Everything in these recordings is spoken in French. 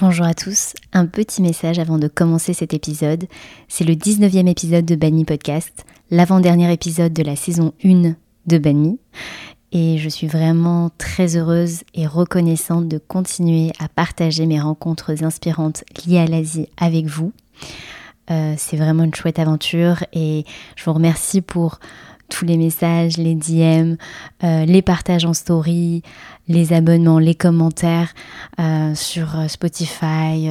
Bonjour à tous, un petit message avant de commencer cet épisode. C'est le 19e épisode de Banmi Podcast, l'avant-dernier épisode de la saison 1 de Banmi. Et je suis vraiment très heureuse et reconnaissante de continuer à partager mes rencontres inspirantes liées à l'Asie avec vous. Euh, c'est vraiment une chouette aventure et je vous remercie pour tous les messages, les DM, euh, les partages en story, les abonnements, les commentaires euh, sur Spotify,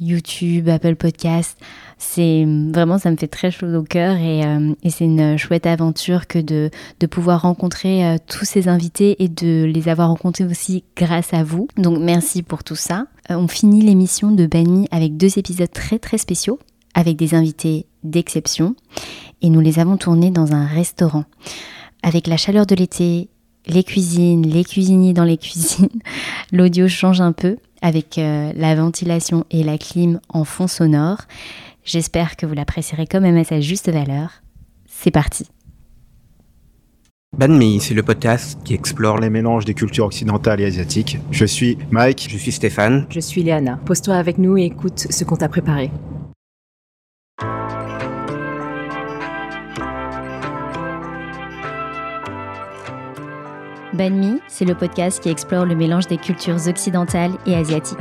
YouTube, Apple Podcast. C'est vraiment, ça me fait très chaud au cœur et, c'est une chouette aventure que de, de pouvoir rencontrer tous ces invités et de les avoir rencontrés aussi grâce à vous. Donc merci pour tout ça. on finit l'émission de Bani avec deux épisodes très très spéciaux avec des invités d'exception et nous les avons tournés dans un restaurant. Avec la chaleur de l'été, les cuisines, les cuisiniers dans les cuisines, l'audio change un peu avec euh, la ventilation et la clim en fond sonore. J'espère que vous l'apprécierez quand même à sa juste valeur. C'est parti. Banmi, c'est le podcast qui explore les mélanges des cultures occidentales et asiatiques. Je suis Mike. Je suis Stéphane. Je suis Léana. Pose-toi avec nous et écoute ce qu'on t'a préparé. Banmi, c'est le podcast qui explore le mélange des cultures occidentales et asiatiques.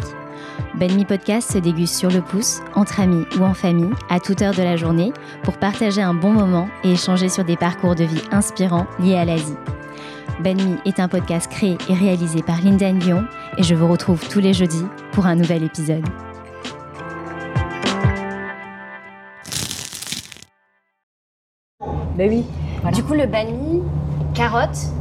Banmi Podcast se déguste sur le pouce, entre amis ou en famille, à toute heure de la journée, pour partager un bon moment et échanger sur des parcours de vie inspirants liés à l'Asie. Banmi est un podcast créé et réalisé par Linda Lyon et je vous retrouve tous les jeudis pour un nouvel épisode. Ben oui. Du coup, le banmi, carotte,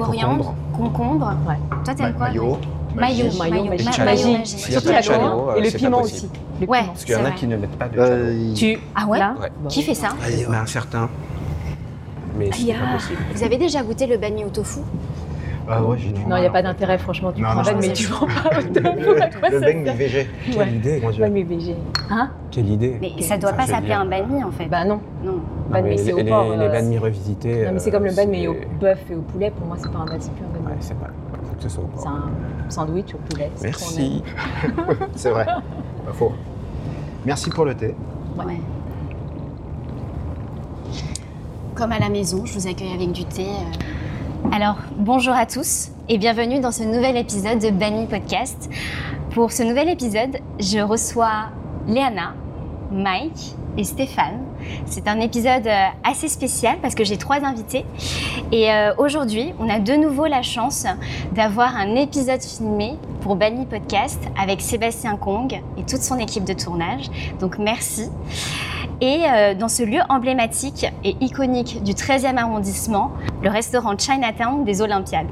coriandre, concombre. Ouais. Toi, t'aimes quoi Maillot. Maillot, maillot, maillot, maillot, Surtout la coriandre et le piment aussi. Ouais. Parce qu'il y en a qui ne mettent pas de euh, Tu ah ouais, Qui fait ça Un certain. Mais c'est pas possible. Vous avez déjà goûté le banh mi au tofu? Ah ouais, non, il n'y a pas d'intérêt, franchement. Tu prends pas, mais tu prends pas au tofu. Le mi végé. Quelle idée, mon végé. Hein Quelle idée. Mais ça doit pas s'appeler un banh mi en fait. Bah non. Non. Banh mi c'est au porc. Les banh mi revisités. Non, mais c'est comme le banh mi au euh, bœuf et au poulet. Pour moi, c'est pas un banh mi, c'est plus un banh mi. Ouais, c'est pas. Faut que ce soit au porc. C'est un sandwich au poulet. Merci. C'est vrai. Pas faux. Merci pour le thé. Ouais. Comme à la maison, je vous accueille avec du thé. Alors, bonjour à tous et bienvenue dans ce nouvel épisode de Banny Podcast. Pour ce nouvel épisode, je reçois Léana, Mike et Stéphane. C'est un épisode euh, assez spécial parce que j'ai trois invités. Et euh, aujourd'hui, on a de nouveau la chance d'avoir un épisode filmé pour Banny Podcast avec Sébastien Kong et toute son équipe de tournage. Donc merci. Et euh, dans ce lieu emblématique et iconique du 13e arrondissement, le restaurant Chinatown des Olympiades.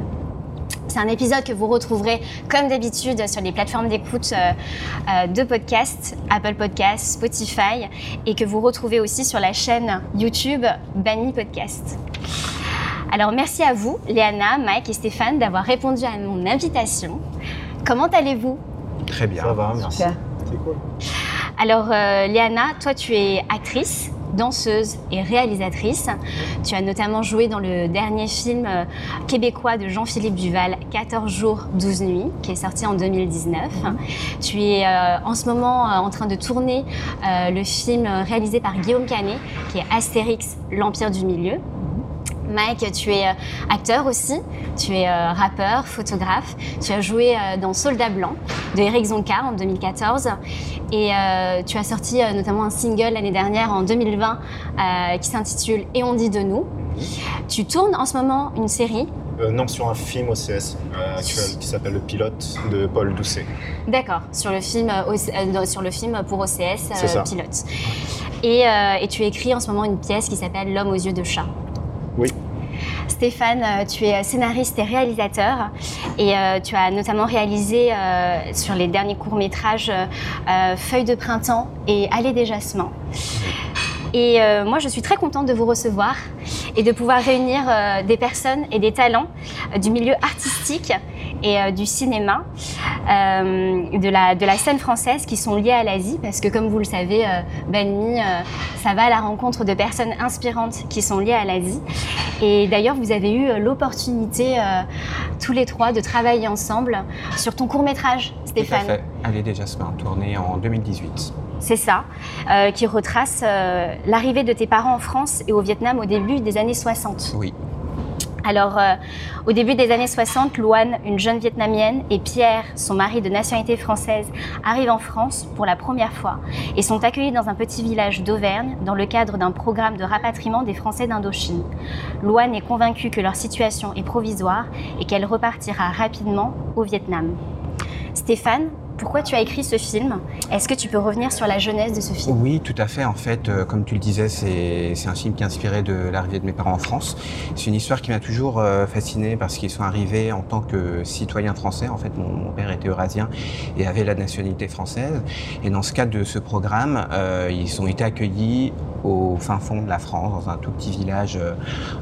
C'est un épisode que vous retrouverez comme d'habitude sur les plateformes d'écoute euh, euh, de podcasts, Apple Podcasts, Spotify, et que vous retrouvez aussi sur la chaîne YouTube Banny Podcast. Alors merci à vous, Léana, Mike et Stéphane, d'avoir répondu à mon invitation. Comment allez-vous? Très bien. Ça va, merci. C'est cool. Alors, euh, Léana, toi, tu es actrice, danseuse et réalisatrice. Tu as notamment joué dans le dernier film euh, québécois de Jean-Philippe Duval, 14 jours, 12 nuits, qui est sorti en 2019. Tu es euh, en ce moment en train de tourner le film réalisé par Guillaume Canet, qui est Astérix, l'Empire du Milieu. Mike, tu es euh, acteur aussi, tu es euh, rappeur, photographe. Tu as joué euh, dans Soldat Blanc de Eric Zonka en 2014 et tu as sorti notamment un single l'année dernière en 2020 euh, qui s'intitule Et on dit de nous. Tu tournes en ce moment une série, Euh, non, sur un film OCS euh, actuel qui s'appelle Le Pilote de Paul Doucet. d'accord, sur le film, euh, sur le film pour OCS. Pilote. Et, et tu écris en ce moment une pièce qui s'appelle L'homme aux yeux de chat. Stéphane, euh, tu es scénariste et réalisateur et euh, tu as notamment réalisé euh, sur les derniers courts-métrages Feuilles de printemps et Allée des jasmins. Et euh, moi, je suis très contente de vous recevoir et de pouvoir réunir euh, des personnes et des talents euh, du milieu artistique et du cinéma, de, la, de la scène française qui sont liées à l'Asie, parce que comme vous le savez, Banmi, ça va à la rencontre de personnes inspirantes qui sont liées à l'Asie. Et d'ailleurs, vous avez eu l'opportunité, tous les trois, de travailler ensemble sur ton court métrage, Tout à Stéphane. fait. Allez déjà Jasmin, tourné en 2018. C'est ça, euh, qui retrace euh, l'arrivée de tes parents en France et au Vietnam au début des années 60. Oui. Alors, euh, au début des années 60, Luan, une jeune Vietnamienne, et Pierre, son mari de nationalité française, arrivent en France pour la première fois et sont accueillis dans un petit village d'Auvergne dans le cadre d'un programme de rapatriement des Français d'Indochine. Luan est convaincue que leur situation est provisoire et qu'elle repartira rapidement au Vietnam. Stéphane, pourquoi tu as écrit ce film? Est-ce que tu peux revenir sur la jeunesse de ce film? Oui, tout à fait. En fait, euh, comme tu le disais, c'est un film qui est inspiré de l'arrivée de mes parents en France. C'est une histoire qui m'a toujours euh, fasciné parce qu'ils sont arrivés en tant que citoyens français. En fait, mon, père était eurasien et avait la nationalité française. Et dans ce cadre de ce programme, euh, ils ont été accueillis au fin fond de la France, dans un tout petit village euh,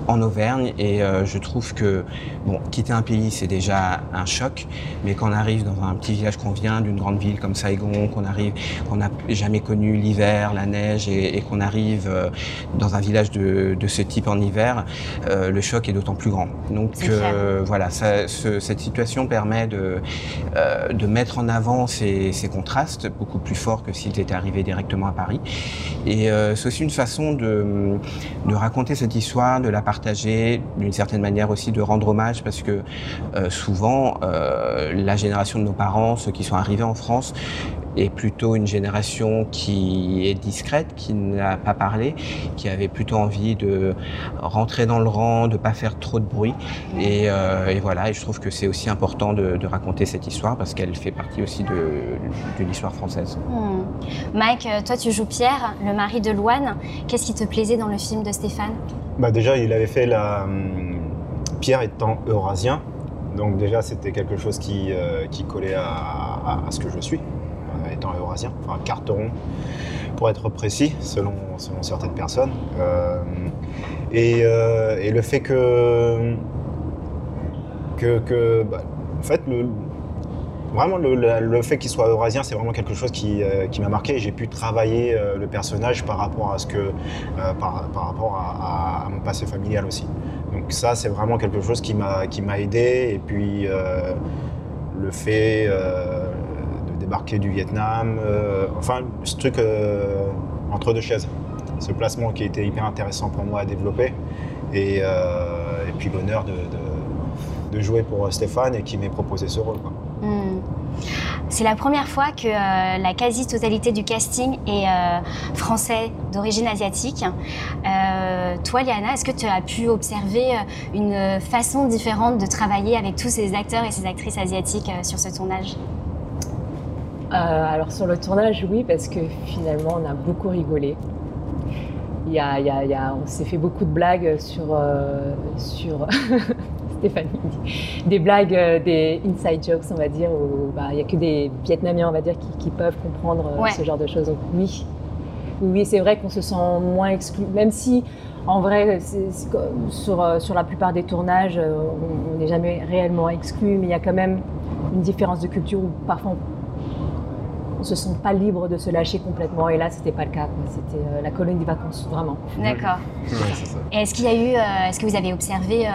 en Auvergne. Et je trouve que, bon, quitter un pays, c'est déjà un choc, mais quand on arrive dans un petit village qu'on vient d'une grande ville comme Saigon, qu'on arrive, qu'on n'a jamais connu l'hiver, la neige, et, et qu'on arrive euh, dans un village de, de ce type en hiver, euh, le choc est d'autant plus grand. Donc euh, voilà, ça- ce- cette situation permet de, euh, de mettre en avant ces, ces contrastes beaucoup plus forts que s'ils étaient arrivés directement à Paris. Et c'est aussi une façon de, de raconter cette histoire, de la partager, d'une certaine manière aussi de rendre hommage, parce que souvent, la génération de nos parents, ceux qui sont arrivés en France, est plutôt une génération qui est discrète, qui n'a pas parlé, qui avait plutôt envie de rentrer dans le rang, de pas faire trop de bruit. Et, euh, et voilà, et je trouve que c'est aussi important de, de raconter cette histoire parce qu'elle fait partie aussi de, de l'histoire française. Hmm. Mike, euh, toi tu joues Pierre, le mari de Luan. Qu'est-ce qui te plaisait dans le film de Stéphane? Bah déjà, il avait fait la. hum, Pierre étant eurasien, donc déjà c'était quelque chose qui, euh, collait à, ce que je suis, euh, étant eurasien, enfin carteron pour être précis, selon, certaines personnes. Euh, et, le fait que. bah, en fait, le, Vraiment, le, fait qu'il soit eurasien, c'est vraiment quelque chose qui, m'a marqué. J'ai pu travailler le personnage par rapport à ce que, par, rapport à mon passé familial aussi. Donc ça, c'est vraiment quelque chose qui m'a qui m'a aidé. Et puis euh, le fait euh, de débarquer du Vietnam, euh, enfin ce truc entre deux chaises, ce placement qui été hyper intéressant pour moi à développer. Et, puis l'honneur de, de- jouer pour Stéphane et qui m'ait proposé ce rôle. C'est la première fois que euh, la quasi-totalité du casting est euh, français d'origine asiatique. Euh, toi, Liana, est-ce que tu as pu observer une façon différente de travailler avec tous ces acteurs et ces actrices asiatiques sur ce tournage? Alors sur le tournage, oui, parce que finalement, on a beaucoup rigolé. Y a, y a- on s'est fait beaucoup de blagues sur, sur Stéphanie des blagues, euh, des inside jokes, on va dire, où bah, il n'y a que des Vietnamiens, on va dire, qui, qui peuvent comprendre euh, Ouais. ce genre de choses. Donc oui, oui, c'est vrai qu'on se sent moins exclu, même si en vrai, sur, euh, sur la plupart des tournages, on n'est jamais réellement exclu, mais il y a quand même une différence de culture où parfois on se sent pas libre de se lâcher complètement. Et là, c'était pas le cas. C'était euh, la colonie des vacances, vraiment. D'accord. Ouais. Et est-ce qu'il y a eu, euh, est-ce que vous avez observé euh,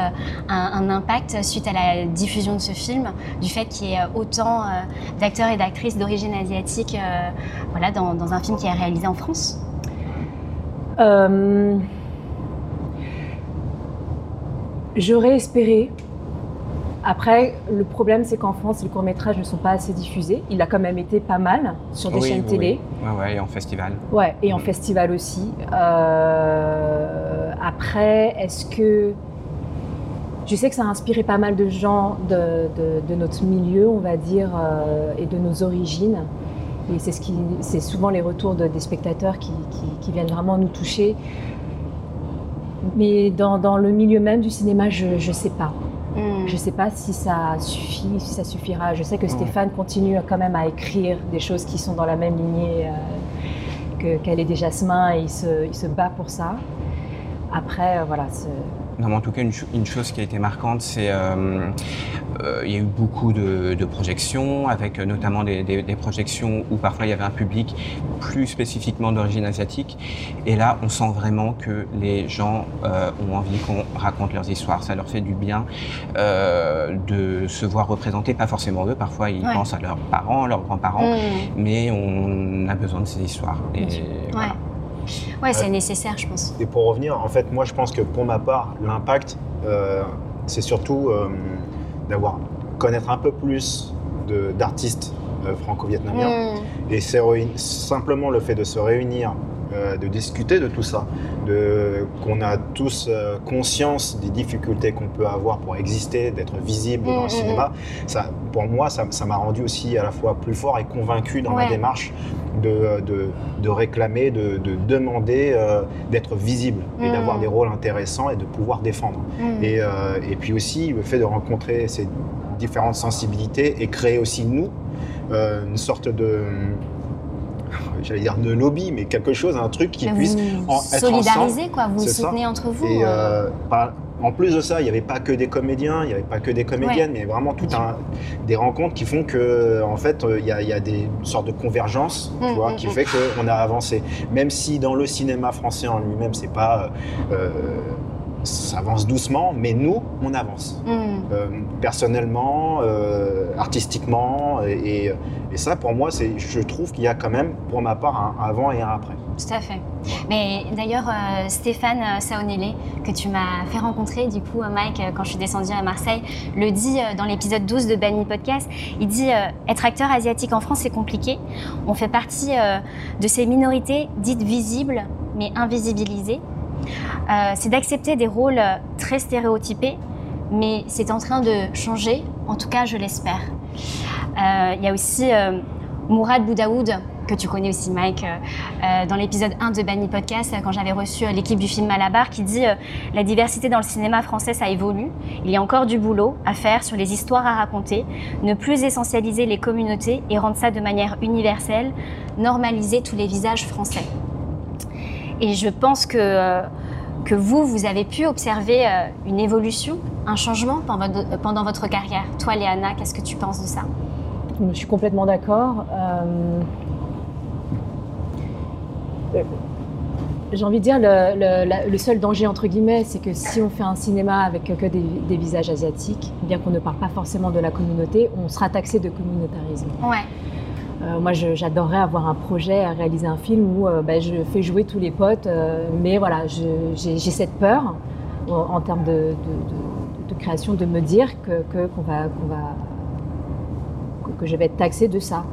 un, un impact suite à la diffusion de ce film, du fait qu'il y ait autant euh, d'acteurs et d'actrices d'origine asiatique euh, voilà, dans, dans un film qui est réalisé en France? Euh, J'aurais espéré. Après, le problème, c'est qu'en France, les courts-métrages ne sont pas assez diffusés. Il a quand même été pas mal sur des Oui, chaînes oui, télé. oui. Ouais, ouais, et en festival. Ouais, et en festival aussi. Euh, après, est-ce que. Je sais que ça a inspiré pas mal de gens de, de- de notre milieu, on va dire, euh, et de nos origines. Et c'est ce qui, c'est souvent les retours de- des spectateurs qui, qui- qui viennent vraiment nous toucher. Mais dans, dans le milieu même du cinéma, je ne sais pas. Je ne sais pas si ça suffit, si ça suffira. Je sais que Ouais. Stéphane continue quand même à écrire des choses qui sont dans la même lignée euh, que- qu'elle est des Jasmin et il se, il se bat pour ça. Après, euh, voilà, Non, mais en tout cas, une, une, chose qui a été marquante, c'est euh, euh, il y a eu beaucoup de, de projections, avec notamment des, des, des, projections où parfois il y avait un public plus spécifiquement d'origine asiatique. Et là, on sent vraiment que les gens euh, ont envie qu'on raconte leurs histoires. Ça leur fait du bien euh, de se voir représenter, pas forcément eux. Parfois, ils ouais. pensent à leurs parents, leurs grands-parents, mmh. mais on a besoin de ces histoires. Et, voilà. ouais. Ouais, c'est nécessaire, je pense. Et pour revenir, en fait, moi, je pense que pour ma part, l'impact, euh, c'est surtout euh, d'avoir connaître un peu plus d'artistes euh, franco-vietnamiens. Mm. Et c'est simplement le fait de se réunir, euh, de discuter de tout ça, qu'on a tous euh, conscience des difficultés qu'on peut avoir pour exister, d'être visible mmh, dans le cinéma, ça, pour moi, ça m'a rendu aussi à la fois plus fort et convaincu dans ouais. ma démarche de, de, de réclamer, de, de demander euh, d'être visible et mmh. d'avoir des rôles intéressants et de pouvoir défendre. Et, et, puis aussi le fait de rencontrer ces différentes sensibilités et créer aussi nous euh, une sorte de j'allais dire de lobby, mais quelque chose, un truc qui vous puisse en, être solidariser, quoi. Vous soutenez ça. entre vous. Et euh... Par, en plus de ça, il n'y avait pas que des comédiens, il n'y avait pas que des comédiennes, ouais. mais vraiment tout un, des rencontres qui font que, en fait, il y a, y a des sortes de convergence, mmh, tu vois, mmh, qui mmh. fait qu'on a avancé. Même si dans le cinéma français en lui-même, c'est pas euh, ça avance doucement, mais nous, on avance. Mm. Euh, personnellement, euh, artistiquement, et, et, et, ça, pour moi, c'est, je trouve qu'il y a quand même, pour ma part, un avant et un après. Tout à fait. Mais d'ailleurs, euh, Stéphane Saonele, que tu m'as fait rencontrer, du coup, Mike, quand je suis descendue à Marseille, le dit dans l'épisode 12 de Banny Podcast. Il dit être acteur asiatique en France, c'est compliqué. On fait partie de ces minorités dites visibles, mais invisibilisées. Euh, c'est d'accepter des rôles très stéréotypés, mais c'est en train de changer, en tout cas je l'espère. Il euh, y a aussi euh, Mourad Boudaoud, que tu connais aussi Mike, euh, dans l'épisode 1 de Banny Podcast, quand j'avais reçu l'équipe du film Malabar, qui dit La diversité dans le cinéma français, ça évolue. Il y a encore du boulot à faire sur les histoires à raconter, ne plus essentialiser les communautés et rendre ça de manière universelle, normaliser tous les visages français. Et je pense que, que vous, vous avez pu observer une évolution, un changement pendant votre carrière. Toi, Léana, qu'est-ce que tu penses de ça? Je suis complètement d'accord. Euh... J'ai envie de dire, le, le, le, seul danger, entre guillemets, c'est que si on fait un cinéma avec que des, des visages asiatiques, bien qu'on ne parle pas forcément de la communauté, on sera taxé de communautarisme. Ouais. Euh, moi, j'adorerais avoir un projet à réaliser un film où euh, ben, je fais jouer tous les potes, euh, mais voilà, j'ai cette peur en, termes de, de, de, de, création de me dire que, va, va, que, je vais être taxée de ça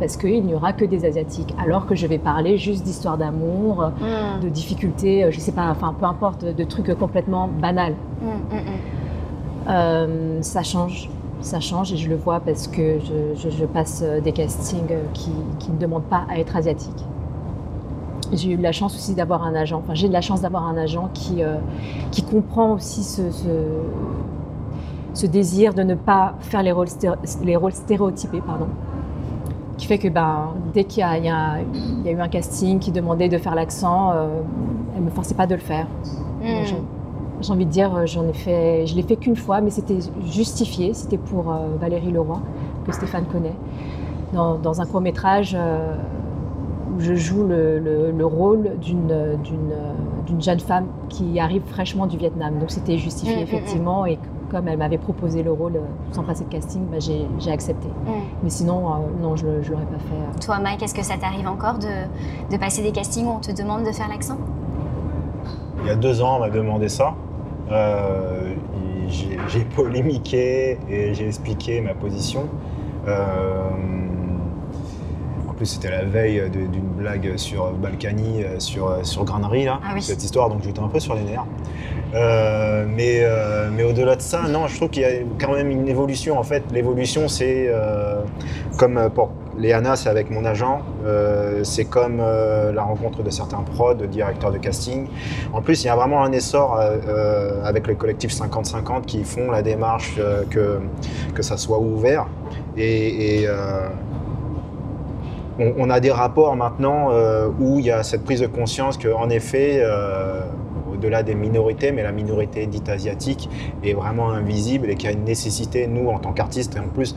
parce qu'il n'y aura que des asiatiques, alors que je vais parler juste d'histoire d'amour, mmh. de difficultés, je sais pas, enfin peu importe, de trucs complètement banals. Mmh, mmh, euh, ça change, ça change et je le vois parce que je, je, je passe des castings qui, qui, ne demandent pas à être asiatiques. J'ai eu de la chance aussi d'avoir un agent, enfin j'ai de la chance d'avoir un agent qui, euh, qui comprend aussi ce, ce, ce, désir de ne pas faire les rôles, les rôles stéréotypés, pardon qui fait que ben, dès qu'il y, y, y, a eu un casting qui demandait de faire l'accent, euh, elle ne me forçait pas de le faire. Mm. J'ai envie de dire, j'en ai fait, je l'ai fait qu'une fois, mais c'était justifié. C'était pour euh, Valérie Leroy, que Stéphane connaît, dans, dans un court métrage euh, où je joue le, le, le rôle d'une jeune femme qui arrive fraîchement du Vietnam. Donc c'était justifié mmh, effectivement, mmh. et comme elle m'avait proposé le rôle sans passer de casting, bah, j'ai accepté. Mmh. Mais sinon, euh, non, je ne l'aurais pas fait. Toi, Mike, est-ce que ça t'arrive encore de, de passer des castings où on te demande de faire l'accent? Il y a deux ans, on m'a demandé ça. Euh, j'ai polémiqué et j'ai expliqué ma position. Euh, en plus, c'était la veille d'une blague sur Balkany, sur, sur Granerie, là, ah oui. cette histoire, donc j'étais un peu sur les nerfs. Euh, mais euh, mais au-delà de ça, non, je trouve qu'il y a quand même une évolution. En fait, l'évolution, c'est euh, comme pour Léana, c'est avec mon agent. Euh, c'est comme euh, la rencontre de certains prods, de directeurs de casting. En plus, il y a vraiment un essor euh, avec le collectif 50-50 qui font la démarche que, que ça soit ouvert. Et, on, on, a des rapports maintenant où il y a cette prise de conscience qu'en effet, au-delà des minorités, mais la minorité dite asiatique est vraiment invisible et qui a une nécessité, nous, en tant qu'artistes, et en plus,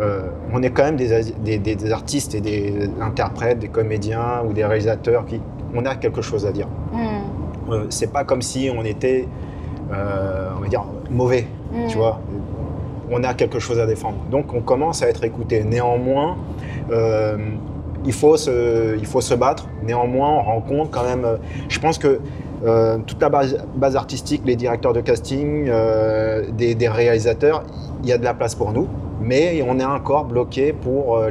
euh, on est quand même des, des, artistes et des interprètes, des comédiens ou des réalisateurs qui, on a quelque chose à dire. Mm. Euh, c'est pas comme si on était, euh, on va dire, mauvais, mm. tu vois. On a quelque chose à défendre. Donc on commence à être écouté. Néanmoins, il, faut se, il faut se battre. Néanmoins, on rencontre quand même. je pense que toute la base, base, artistique, les directeurs de casting, des, des, réalisateurs, il y a de la place pour nous mais on est encore bloqué pour, euh,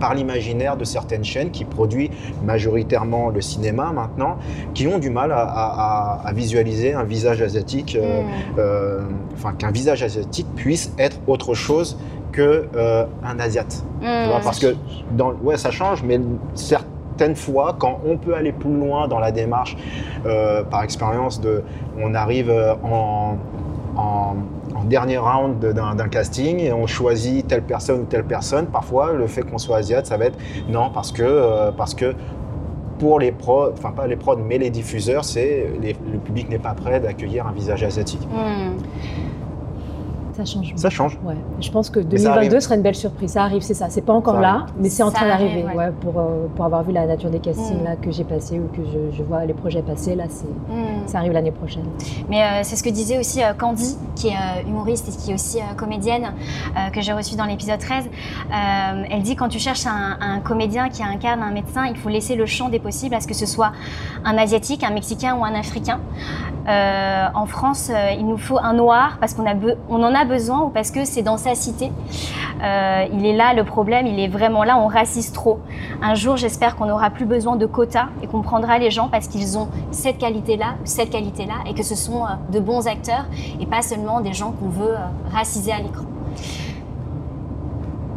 par l'imaginaire de certaines chaînes qui produisent majoritairement le cinéma maintenant, qui ont du mal à, visualiser un visage asiatique, euh, mm. euh, enfin qu'un visage asiatique puisse être autre chose que un asiate. Mm. parce que dans, ouais, ça change, mais certaines fois, quand on peut aller plus loin dans la démarche, par expérience de, on arrive en en dernier round d'un casting et on choisit telle personne ou telle personne. Parfois, le fait qu'on soit asiate, ça va être non parce que, euh, parce que pour les prods, enfin pas les prods, mais les diffuseurs, c'est le public n'est pas prêt d'accueillir un visage asiatique. Hmm. Ça change. Ça change. Ouais. Je pense que 2022 serait une belle surprise. Ça arrive, c'est ça. C'est pas encore là, mais c'est en train d'arriver. Ouais, pour, euh, pour avoir vu la nature des castings mm. là, que j'ai passé ou que je, je, vois les projets passer, là, c'est, mm. ça arrive l'année prochaine. Mais euh, c'est ce que disait aussi euh, Candy, qui est humoriste et qui est aussi comédienne, que j'ai reçue dans l'épisode 13. elle dit quand tu cherches un, un, comédien qui incarne un médecin, il faut laisser le champ des possibles à ce que ce soit un asiatique, un mexicain ou un africain. en France, il nous faut un noir parce qu'on a on en a besoin ou parce que c'est dans sa cité. Euh, il est là le problème, il est vraiment là, on raciste trop. Un jour, j'espère qu'on n'aura plus besoin de quotas et qu'on prendra les gens parce qu'ils ont cette qualité-là, cette qualité-là, et que ce sont euh, de bons acteurs et pas seulement des gens qu'on veut euh, raciser à l'écran.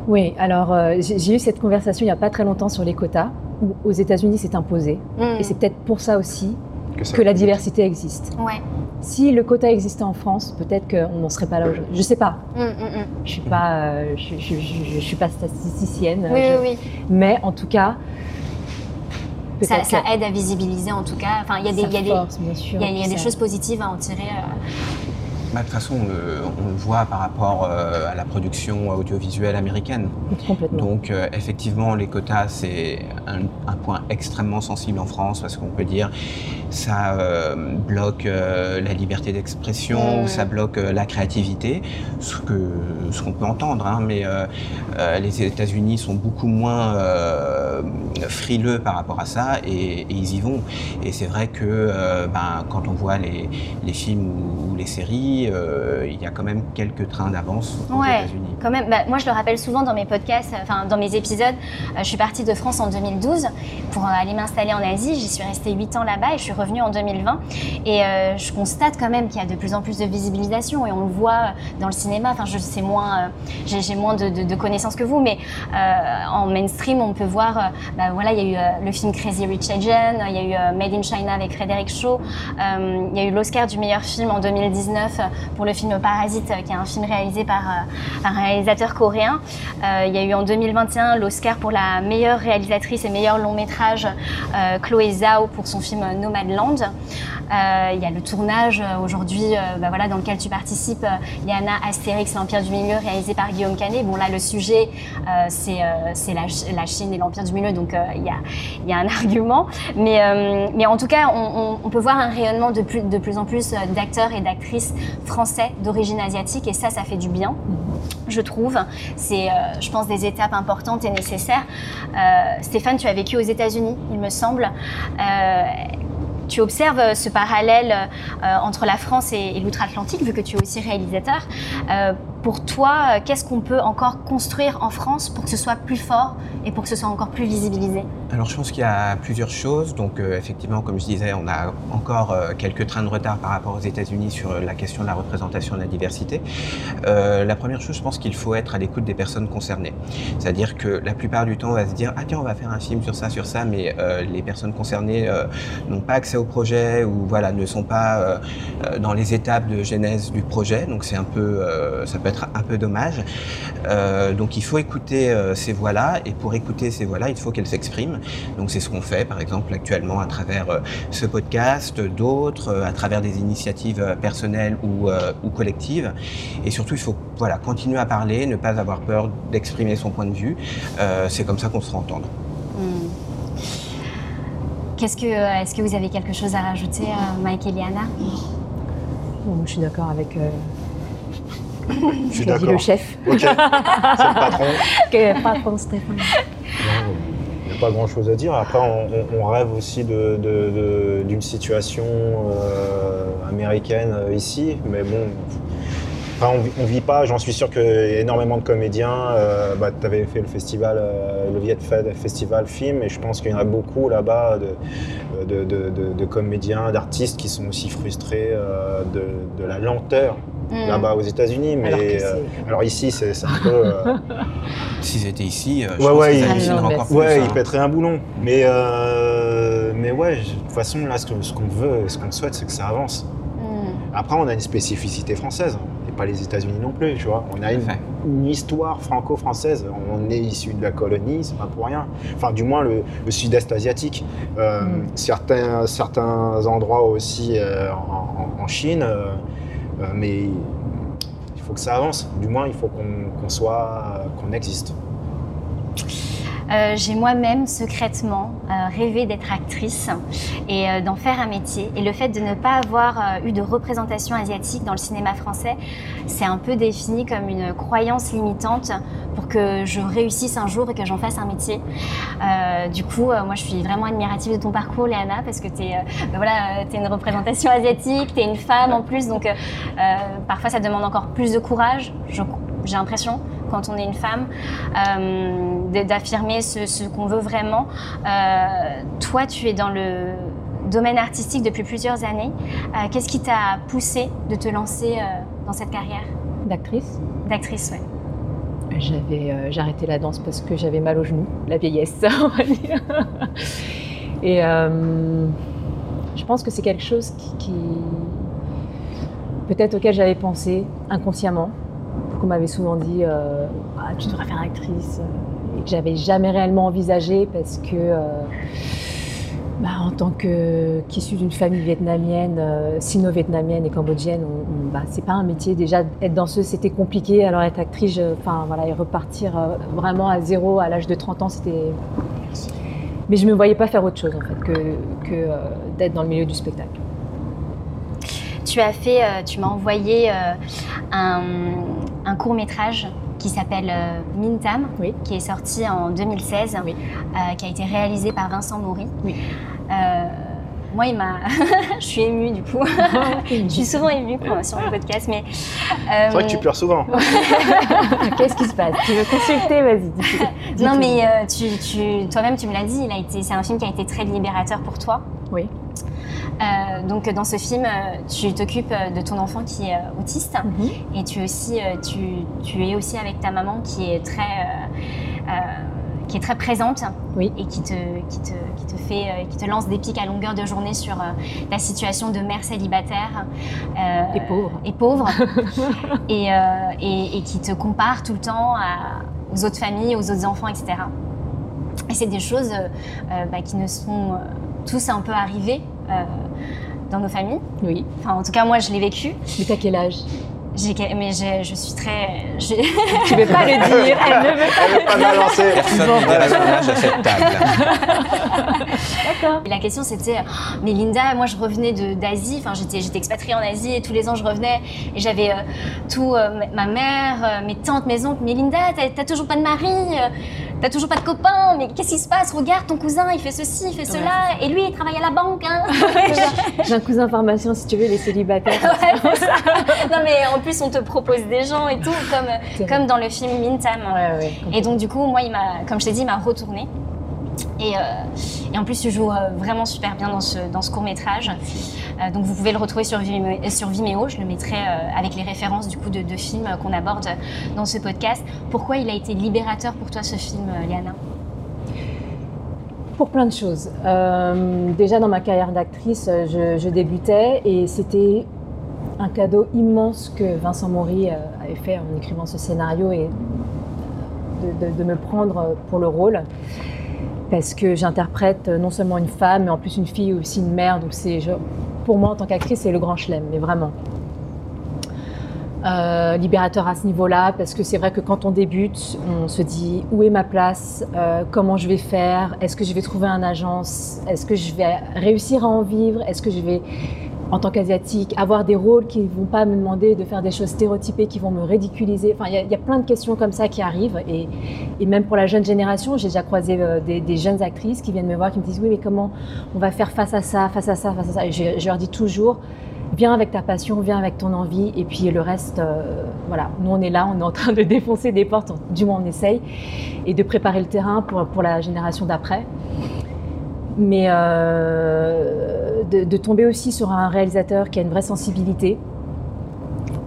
Oui, alors j'ai eu cette conversation il n'y a pas très longtemps sur les quotas, où aux États-Unis c'est imposé. Mm. Et c'est peut-être pour ça aussi que, la diversité existe. Ouais. Si le quota existait en France, peut-être qu'on n'en serait pas là aujourd'hui. Je sais pas. Mm, mm, mm. Je suis pas, euh, je, je, suis pas statisticienne. Oui, oui, oui. Mais en tout cas. Ça, aide à visibiliser en tout cas. Enfin, il y a des, y a des choses positives à en tirer. Euh, bah, de toute façon, on le, voit par rapport euh, à la production audiovisuelle américaine. Donc, euh, effectivement, les quotas, c'est un, point extrêmement sensible en France parce qu'on peut dire ça euh, bloque la liberté d'expression, ou ça bloque la créativité, ce qu'on ce qu'on peut entendre. Hein, mais les États-Unis sont beaucoup moins frileux par rapport à ça et, ils y vont. Et c'est vrai que ben, quand on voit les, les films ou les séries, euh, il y a quand même quelques trains d'avance aux États-Unis. Quand même. Bah, moi, je le rappelle souvent dans mes podcasts, enfin dans mes épisodes. Euh, je suis partie de France en 2012 pour euh, aller m'installer en Asie. J'y suis restée 8 ans là-bas et je suis revenue en 2020. Et je constate quand même qu'il y a de plus en plus de visibilisation et on le voit dans le cinéma. Enfin, je sais moins, j'ai moins de, connaissances que vous, mais en mainstream, on peut voir. Bah, voilà, il y a eu le film Crazy Rich Asian, il y a eu Made in China avec Frédéric Shaw, il y a eu l'Oscar du meilleur film en 2019 pour le film Parasite, qui est un film réalisé par euh, un réalisateur coréen. Euh, il y a eu en 2021 l'Oscar pour la meilleure réalisatrice et meilleur long métrage, euh, Chloé Zhao, pour son film Nomadland. il y a le tournage aujourd'hui bah voilà, dans lequel tu participes, Yana Astérix, l'Empire du Milieu, réalisé par Guillaume Canet. Bon là, le sujet, c'est la, Chine et l'Empire du Milieu, donc il y a, y, a, un argument. Mais, mais en tout cas, on, on, peut voir un rayonnement de plus, de plus en plus d'acteurs et d'actrices français d'origine asiatique et ça, ça fait du bien, je trouve. C'est, euh, je pense, des étapes importantes et nécessaires. Euh, Stéphane, tu as vécu aux États-Unis, il me semble. Euh, tu observes ce parallèle entre la France et, l'outre-Atlantique, vu que tu es aussi réalisateur. Pour toi, qu'est-ce qu'on peut encore construire en France pour que ce soit plus fort et pour que ce soit encore plus visibilisé? Alors je pense qu'il y a plusieurs choses. Donc euh, effectivement, comme je disais, on a encore euh, quelques trains de retard par rapport aux États-Unis sur la question de la représentation de la diversité. Euh, la première chose, je pense qu'il faut être à l'écoute des personnes concernées. C'est-à-dire que la plupart du temps, on va se dire ah tiens, on va faire un film sur ça, sur ça, mais les personnes concernées n'ont pas accès au projet ou voilà ne sont pas dans les étapes de genèse du projet. Donc c'est un peu, ça peut être un peu dommage. Euh, donc il faut écouter euh, ces voix-là, et pour écouter ces voix-là, il faut qu'elles s'expriment. Donc c'est ce qu'on fait, par exemple, actuellement à travers euh, ce podcast, d'autres, euh, à travers des initiatives euh, personnelles ou, euh, ou collectives. Et surtout, il faut voilà, continuer à parler, ne pas avoir peur d'exprimer son point de vue. Euh, c'est comme ça qu'on se fera entendre. Hmm. Qu'est-ce que, euh, est-ce que vous avez quelque chose à rajouter, Mike et Liana? Bon, je suis d'accord avec Je suis d'accord. le chef, Ok, c'est le patron. que patron Stéphane. Il n'y a pas grand chose à dire. Après, on, rêve aussi de- de- de- d'une situation euh, américaine euh, ici, mais bon. Enfin, on, ne vit pas, j'en suis sûr qu'il y a énormément de comédiens. euh, bah, tu avais fait le festival, euh, le Viet Fed Festival Film, et je pense qu'il y en a beaucoup là-bas de, de, de- de- de comédiens, d'artistes qui sont aussi frustrés euh, de la lenteur Hmm. là-bas aux États-Unis. Mais Alors euh, alors ici, c'est un peu. euh, S'ils étaient ici, euh, je Ouais, pense ouais, ils- encore c'est- plus. Ouais, hein. il pèterait un boulon. Mais, euh, mais ouais, de toute façon, là, ce qu'on veut et ce qu'on souhaite, c'est que ça avance. Hmm. Après, on a une spécificité française, et pas les États-Unis non plus, tu vois. On a une, une histoire franco-française. On est issu de la colonie, c'est pas pour rien. Enfin, du moins, le, le sud-est asiatique. Euh, Mm. certains, certains endroits aussi euh, en, en- en Chine. euh, mais il faut que ça avance. Du moins, il faut qu'on soit, qu'on existe. Euh, j'ai moi-même secrètement euh, rêvé d'être actrice et euh, d'en faire un métier. Et le fait de ne pas avoir euh, eu de représentation asiatique dans le cinéma français, c'est un peu défini comme une croyance limitante que je réussisse un jour et que j'en fasse un métier. Euh, du coup, euh, moi, je suis vraiment admirative de ton parcours, Léana, parce que tu es, voilà, es une représentation asiatique, tu es une femme en plus, donc euh, euh, parfois ça demande encore plus de courage, j'ai l'impression, quand on est une femme, euh, d'affirmer ce, ce qu'on veut vraiment. Euh, toi, tu es dans le domaine artistique depuis plusieurs années. Euh, Qu'est-ce qui t'a poussé de te lancer euh, dans cette carrière? D'actrice. d'actrice ouais. J'avais, euh, arrêté la danse parce que j'avais mal au genou, la vieillesse, on va dire. Et euh, je pense que c'est quelque chose qui, peut-être auquel j'avais pensé inconsciemment, qu'on m'avait souvent dit, euh, Ah, tu devrais faire actrice, et que j'avais jamais réellement envisagé parce que. Bah, en tant qu'issue d'une famille vietnamienne, euh, sino-vietnamienne et cambodgienne, on, on- bah, c'est pas un métier. Déjà, être danseuse, c'était compliqué. Alors être actrice, enfin voilà, et repartir euh, vraiment à zéro à l'âge de 30 ans, c'était. Mais je me voyais pas faire autre chose en fait que, que euh, d'être dans le milieu du spectacle. Tu as fait, tu m'as envoyé un, un court métrage qui s'appelle euh, Mintam, Oui. qui est sorti en 2016, Oui. euh, qui a été réalisé par Vincent Maury. Oui. Euh, moi, il m'a, je suis émue du coup. je suis souvent émue quand- sur le podcast, mais C'est vrai que tu euh, pleures souvent. Qu'est-ce qui se passe? Tu veux consulter? Vas-y. dis-le. Dis Non, mais euh, tu, tu- toi-même, tu me l'as dit, il a été, c'est un film qui a été très libérateur pour toi. Oui. Euh, donc, dans ce film, euh, tu t'occupes euh, de ton enfant qui est autiste Mhm. et tu, aussi, tu, tu es aussi avec ta maman qui est très, euh, qui est très présente Oui. et qui te, qui, te, qui, te fait, qui te lance des pics à longueur de journée sur ta situation de mère célibataire. euh, Et pauvre. Et pauvre. et, et, et qui te compare tout le temps à- aux autres familles, aux autres enfants, etc. Et c'est des choses euh, euh, bah, qui ne sont euh, tous un peu arrivées euh, dans nos familles. Oui. Enfin, en tout cas, moi, je l'ai vécu. Mais t'as quel âge? J'ai, mais je suis très. j'ai- Tu veux pas le dire Elle ne veut pas. Elle veut pas me balancer. Personne ne dira son âge à cette table. D'accord. La question c'était, mais Linda, moi je revenais d'Asie, enfin j'étais, j'étais expatriée en Asie et tous les ans je revenais et j'avais euh, tout, euh, ma mère, euh, mes tantes, mes oncles, mais Linda, t'as, toujours pas de mari, euh, t'as toujours pas de copain, mais qu'est-ce qui se passe? Regarde ton cousin, il fait ceci, il fait cela, et lui il travaille à la banque. Hein. J'ai un cousin pharmacien, si tu veux, les célibataires. Ouais, ça. non mais en plus on te propose des gens et tout, comme, comme dans le film Mintam. Ouais, ouais. Et donc du coup, moi, il m'a, comme je t'ai dit, il m'a retourné. Et, euh, et en plus, tu joues euh, vraiment super bien dans ce, court métrage. Euh, donc vous pouvez le retrouver sur Vimeo, sur Vimeo. Je le mettrai avec les références du coup de, de films qu'on aborde dans ce podcast. Pourquoi il a été libérateur pour toi ce film, Liana? Pour plein de choses. Déjà dans ma carrière d'actrice, je, débutais et c'était un cadeau immense que Vincent Maury avait fait en écrivant ce scénario et de me prendre pour le rôle. Parce que j'interprète non seulement une femme, mais en plus une fille aussi une mère. Donc c'est, pour moi, en tant qu'actrice, c'est le grand chelem, mais vraiment. Euh, libérateur à ce niveau-là, parce que c'est vrai que quand on débute, on se dit où est ma place, Euh, comment je vais faire, est-ce que je vais trouver un agence, est-ce que je vais réussir à en vivre, est-ce que je vais, en tant qu'asiatique, avoir des rôles qui ne vont pas me demander de faire des choses stéréotypées, qui vont me ridiculiser. Enfin, il y, a- plein de questions comme ça qui arrivent, et, même pour la jeune génération, j'ai déjà croisé euh, des, jeunes actrices qui viennent me voir, qui me disent oui, mais comment on va faire face à ça, face à ça, face à ça? Et je, je leur dis toujours viens avec ta passion, viens avec ton envie, et puis le reste, euh, voilà, nous on est là, on est en train de défoncer des portes, du moins on essaye, et de préparer le terrain pour, pour la génération d'après. Mais euh, de, tomber aussi sur un réalisateur qui a une vraie sensibilité,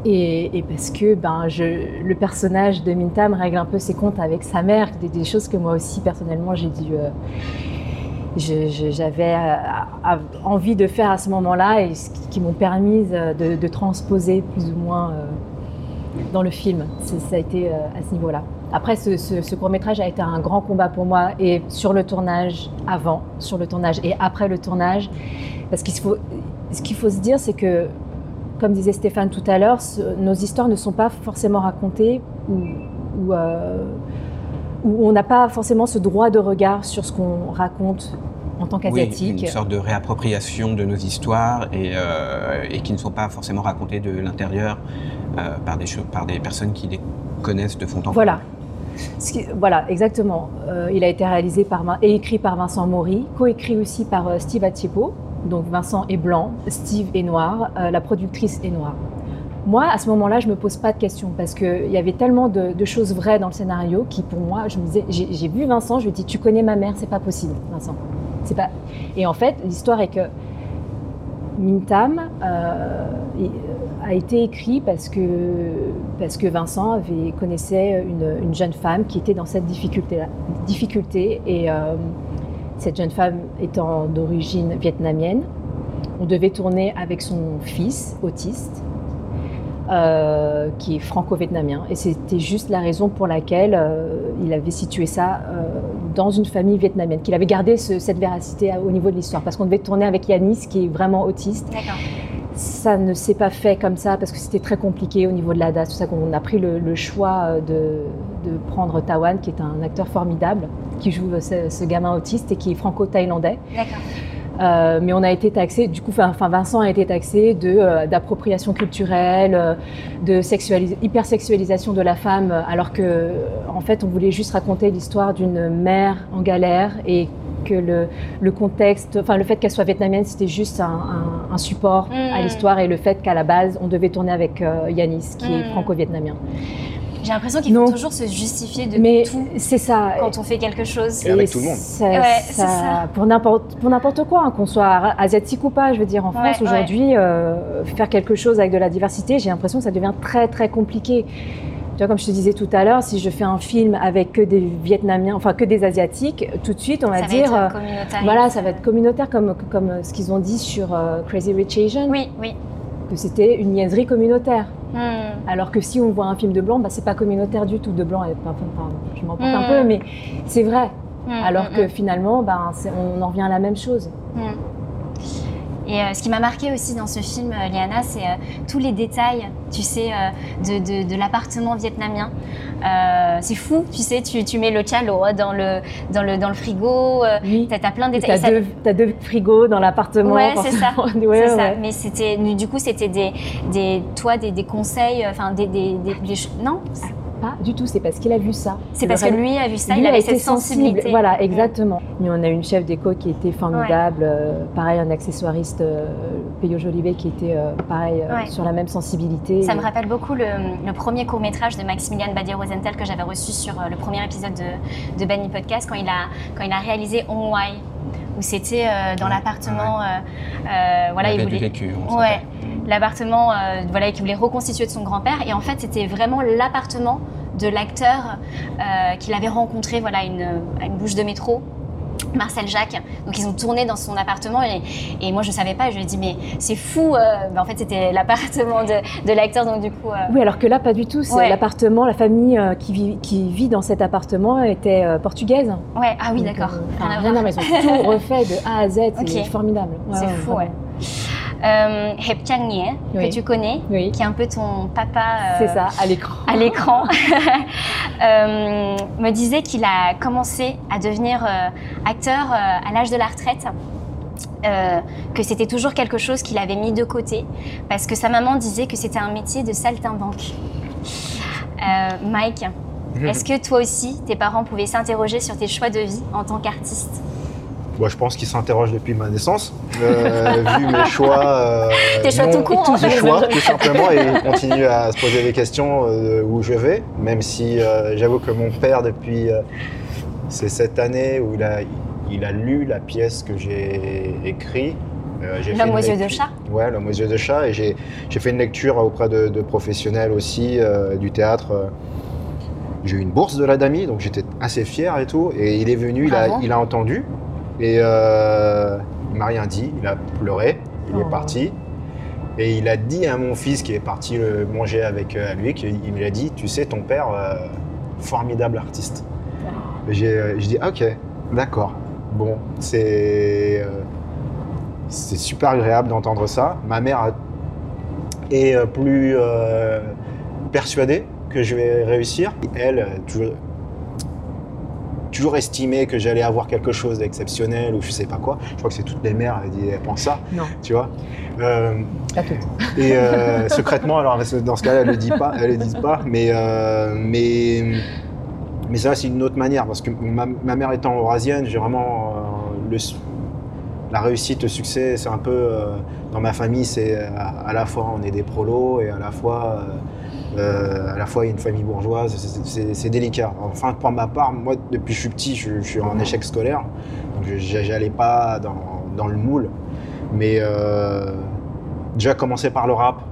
et, parce que ben, le personnage de Mintam règle un peu ses comptes avec sa mère, des, choses que moi aussi personnellement j'ai dû... euh, j'avais euh, envie de faire à ce moment-là et ce qui, m'ont permis de, de transposer plus ou moins dans le film. Ça a été à ce niveau-là. Après, ce, ce- ce court-métrage a été un grand combat pour moi et sur le tournage avant, sur le tournage et après le tournage. Parce qu'il faut, ce qu'il faut se dire, c'est que, comme disait Stéphane tout à l'heure, nos histoires ne sont pas forcément racontées ou, ou, euh, où on n'a pas forcément ce droit de regard sur ce qu'on raconte en tant Oui, qu'asiatique. une sorte de réappropriation de nos histoires et, euh, et qui ne sont pas forcément racontées de l'intérieur euh, par, des, par des personnes qui les connaissent de fond en Voilà. Qui- voilà, exactement. Euh, il a été réalisé par, et écrit par Vincent Maury, coécrit aussi par euh, Steve Atiepo. Donc Vincent est blanc, Steve est noir, euh, la productrice est noire. Moi, à ce moment-là, je me pose pas de questions parce qu'il y avait tellement de, de choses vraies dans le scénario qui, pour moi, je me disais, j'ai j'ai vu Vincent, je lui ai dit, tu connais ma mère, c'est pas possible, Vincent. C'est pas. Et en fait, l'histoire est que Mintam euh, il- a été écrit parce que, parce que Vincent avait, connaissait une, une jeune femme qui était dans cette difficulté, difficulté et euh, cette jeune femme étant d'origine vietnamienne, on devait tourner avec son fils autiste euh, qui est franco-vietnamien. Et c'était juste la raison pour laquelle euh, il avait situé ça euh, dans une famille vietnamienne, qu'il avait gardé ce- cette véracité au niveau de l'histoire. Parce qu'on devait tourner avec Yanis, qui est vraiment autiste. Ça ne s'est pas fait comme ça parce que c'était très compliqué au niveau de la date. C'est pour ça qu'on a pris le, le choix de, de prendre Tawan, qui est un acteur formidable, qui joue ce, ce gamin autiste et qui est franco-thaïlandais. D'accord. Euh, mais on a été taxé, du coup, enfin Vincent a été taxé de euh, d'appropriation culturelle, euh, de sexualis- hypersexualisation de la femme, alors que en fait, on voulait juste raconter l'histoire d'une mère en galère et que le, le contexte, enfin le fait qu'elle soit vietnamienne, c'était juste un, un- un support à Mm. l'histoire et le fait qu'à la base, on devait tourner avec euh, Yanis, qui est Mm. franco-vietnamien. J'ai l'impression qu'il faut toujours se justifier de Mais tout c'est ça. quand on fait quelque chose. Et avec tout le monde. ça- Ouais, ça- c'est ça. Pour n'importe pour n'importe quoi, hein, qu'on soit asiatique ou pas, je veux dire, en Ouais, France ouais. aujourd'hui, euh, faire quelque chose avec de la diversité, j'ai l'impression que ça devient très très compliqué. Tu vois, comme je te disais tout à l'heure, si je fais un film avec que des Vietnamiens, enfin que des Asiatiques, tout de suite on va ça dire, va euh, être communautaire. voilà, ça va être communautaire comme, comme euh, ce qu'ils ont dit sur euh, Crazy Rich Asian, Oui, oui. Que c'était une niaiserie communautaire. Hmm. Alors que si on voit un film de blanc, bah, c'est pas communautaire du tout. De blanc, enfin, je m'emporte un Mm. peu, mais c'est vrai. Hmm, Alors hmm, que finalement, ben, on en revient à la même chose. hmm. Et euh, ce qui m'a marqué aussi dans ce film, euh, Liana, c'est euh, tous les détails, tu sais, de, de- de l'appartement vietnamien. Euh, c'est fou, tu sais, tu, tu mets le chalo dans le, dans le, dans le frigo, euh, Oui. as plein de Tu détails. as, ça- deux, t'as deux frigos dans l'appartement. Ouais, c'est ça. Ouais, ça. Mais c'était, du coup, c'était des, des, toi, des, des conseils, enfin, des, des, des- des non, Pas du tout, c'est parce qu'il a vu ça. c'est parce que lui a vu ça, lui il a avait été cette sensible. sensibilité. Voilà, exactement. Mais on a une chef d'éco qui était formidable. euh, pareil, un accessoiriste, euh, Peyo Jolivet, qui était euh, pareil euh, Ouais. sur la même sensibilité. Ça Et- me rappelle beaucoup le, le premier court métrage de Maximilian Badier-Rosenthal que j'avais reçu sur euh, le premier épisode de, de Banny Podcast quand il a, quand il a réalisé On Why, où c'était euh, dans Ouais, l'appartement. euh, euh, voilà, il il avait du voulait. vécu. on Ouais. L'appartement euh, voilà, qu'il voulait reconstituer de son grand-père. Et en fait, c'était vraiment l'appartement de l'acteur euh, qu'il avait rencontré voilà, à une, bouche de métro. Marcel Jacques. Donc ils ont tourné dans son appartement et, et moi je savais pas. Je lui ai dit mais c'est fou. euh, ben, en fait c'était l'appartement de, de l'acteur donc du coup. euh, Oui, alors que là, pas du tout. C'est Ouais. l'appartement, la famille euh, qui, vit, qui vit dans cet appartement était portugaise. Ouais ah oui d'accord. Rien à voir. Ils ont tout refait de A à Z. C'est formidable. Ouais, C'est ouais, fou ouais. Euh, Hep Chang Nie, Oui. que tu connais, Oui. qui est un peu ton papa. euh, C'est ça, à l'écran. à l'écran, euh, me disait qu'il a commencé à devenir euh, acteur euh, à l'âge de la retraite. euh, que c'était toujours quelque chose qu'il avait mis de côté parce que sa maman disait que c'était un métier de saltimbanque. Euh, Mike, est-ce que toi aussi, tes parents pouvaient s'interroger sur tes choix de vie en tant qu'artiste? Moi, je pense qu'il s'interroge depuis ma naissance, euh, vu mes choix. euh, Tes choix non- tout court, en Mes fait. choix, tout simplement, et il continue à se poser des questions euh, où je vais, même si euh, j'avoue que mon père, depuis euh, c'est cette année où il a, il a lu la pièce que j'ai écrite. L'homme aux yeux de chat Ouais, l'homme aux yeux de chat, et j'ai fait une lecture auprès de, de professionnels aussi du théâtre. j'ai eu une bourse de la DAMI, donc j'étais assez fier et tout. Et il est venu, il a, Bravo. il a entendu, et euh, il m'a rien dit. Il a pleuré, il est Oh. parti. Et il a dit à mon fils qui est parti le manger avec euh, lui, qu'il il me l'a dit, tu sais, ton père, euh, formidable artiste. Et J'ai euh, dit, ok, d'accord. Bon, c'est euh, c'est super agréable d'entendre ça. Ma mère est plus persuadée que je vais réussir. Elle, toujours, toujours estimé que j'allais avoir quelque chose d'exceptionnel ou je sais pas quoi. Je crois que c'est toutes les mères, elles, disent- elles pensent ça, Non, tu vois. Euh, pas toutes. et euh, secrètement, alors dans ce cas-là, elle le dit pas, elle le dit pas, mais euh, mais mais ça c'est une autre manière parce que ma, ma mère étant eurasienne, j'ai vraiment le la réussite, le succès, c'est un peu dans ma famille, c'est à, à la fois on est des prolos et à la fois à la fois une famille bourgeoise, c'est- délicat. Enfin pour ma part, moi depuis que je suis petit, je, suis en échec scolaire, donc j'allais pas dans, le moule, mais euh, déjà commencer par le rap.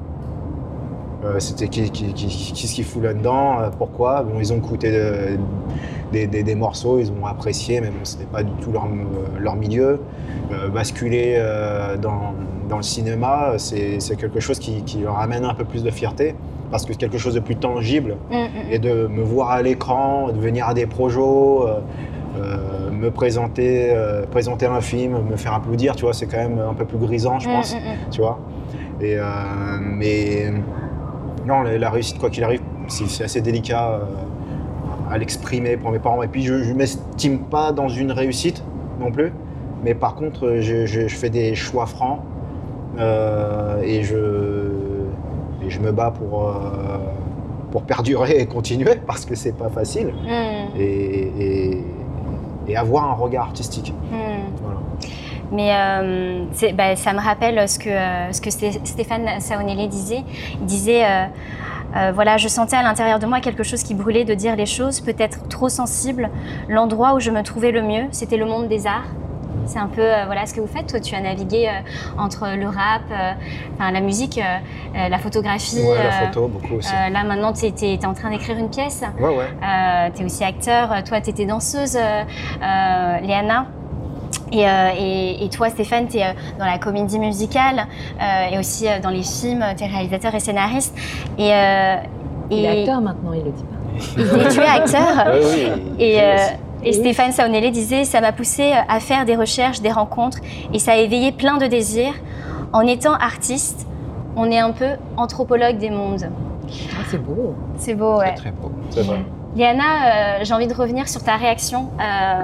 Euh, C'était qui, ce qu'il fout là-dedans, euh, pourquoi? Bon, ils ont écouté de- des, morceaux, ils ont apprécié, mais bon, c'était pas du tout leur, euh, milieu. Euh, basculer euh, dans, dans le cinéma, c'est quelque chose qui leur amène un peu plus de fierté, parce que c'est quelque chose de plus tangible. Mm, mm. Et de me voir à l'écran, de venir à des projets, euh, euh, me présenter, euh, présenter un film, me faire applaudir, tu vois, c'est quand même un peu plus grisant, je Mm, pense mm, mm. tu vois. Et, euh, mais non, la, la réussite, quoi qu'il arrive, c'est assez délicat à l'exprimer pour mes parents. Et puis, je ne m'estime pas dans une réussite non plus. Mais par contre, je, je- je fais des choix francs euh, et, je, et je me bats pour, euh, pour perdurer et continuer parce que c'est pas facile. Mm, Et, et- et avoir un regard artistique. mm. Voilà. Mais euh, bah, ça me rappelle ce que, euh, ce que Sté- Stéphane Saonele disait. Il disait, euh, voilà, je sentais à l'intérieur de moi quelque chose qui brûlait de dire les choses, peut-être trop sensible. L'endroit où je me trouvais le mieux, c'était le monde des arts. C'est un peu euh, voilà ce que vous faites. Toi, tu as navigué euh, entre le rap, euh, enfin la musique, la photographie. Ouais, la photo, beaucoup aussi. euh, là, maintenant, tu es, en train d'écrire une pièce. ouais, ouais. tu es aussi acteur. Toi, tu étais danseuse, euh, euh, Léana. Et, euh, et- et toi, Stéphane, tu es dans la comédie musicale euh, et aussi dans les films. Tu es réalisateur et scénariste. Et, euh, Il et- est acteur maintenant, il le dit pas. et tu es acteur. Ouais, oui, Et, euh. Et Stéphane Saonele disait Ça m'a poussé à faire des recherches, des rencontres, et ça a éveillé plein de désirs. En étant artiste, on est un peu anthropologue des mondes. Ah, c'est beau. C'est beau, ouais. Très, très beau. C'est vrai. Liana, euh, j'ai envie de revenir sur ta réaction euh,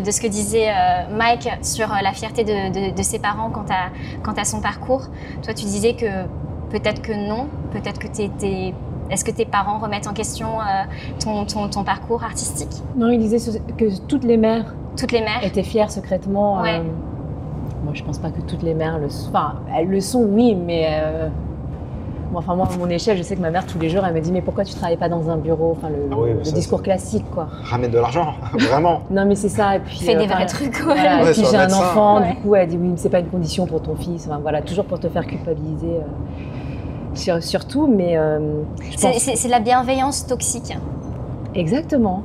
de, de ce que disait euh, Mike sur euh, la fierté de, de- de ses parents quant à, quant à son parcours. Toi, tu disais que peut-être que non, peut-être que t'es- t'es- Est-ce que tes parents remettent en question euh, ton, ton- ton parcours artistique? Non, il disait que toutes les mères Toutes les mères? étaient fières secrètement. Ouais. euh, moi, je pense pas que toutes les mères le sont. Enfin, elles le sont, oui, mais. euh, bon, enfin, moi, à mon échelle, je sais que ma mère, tous les jours, elle me dit Mais pourquoi tu travailles pas dans un bureau? Enfin, le, Ah oui, le ça, discours classique, quoi. Ramène de l'argent, vraiment. Non, mais c'est ça. Et puis. Fais euh, des enfin, vrais trucs, quoi. Voilà, Ouais, et puis j'ai un enfant, Ouais. du coup, elle dit oui, mais c'est pas une condition pour ton fils. Enfin, voilà, toujours pour te faire culpabiliser. euh, sur- surtout, mais euh, C'est pense- la bienveillance toxique. exactement.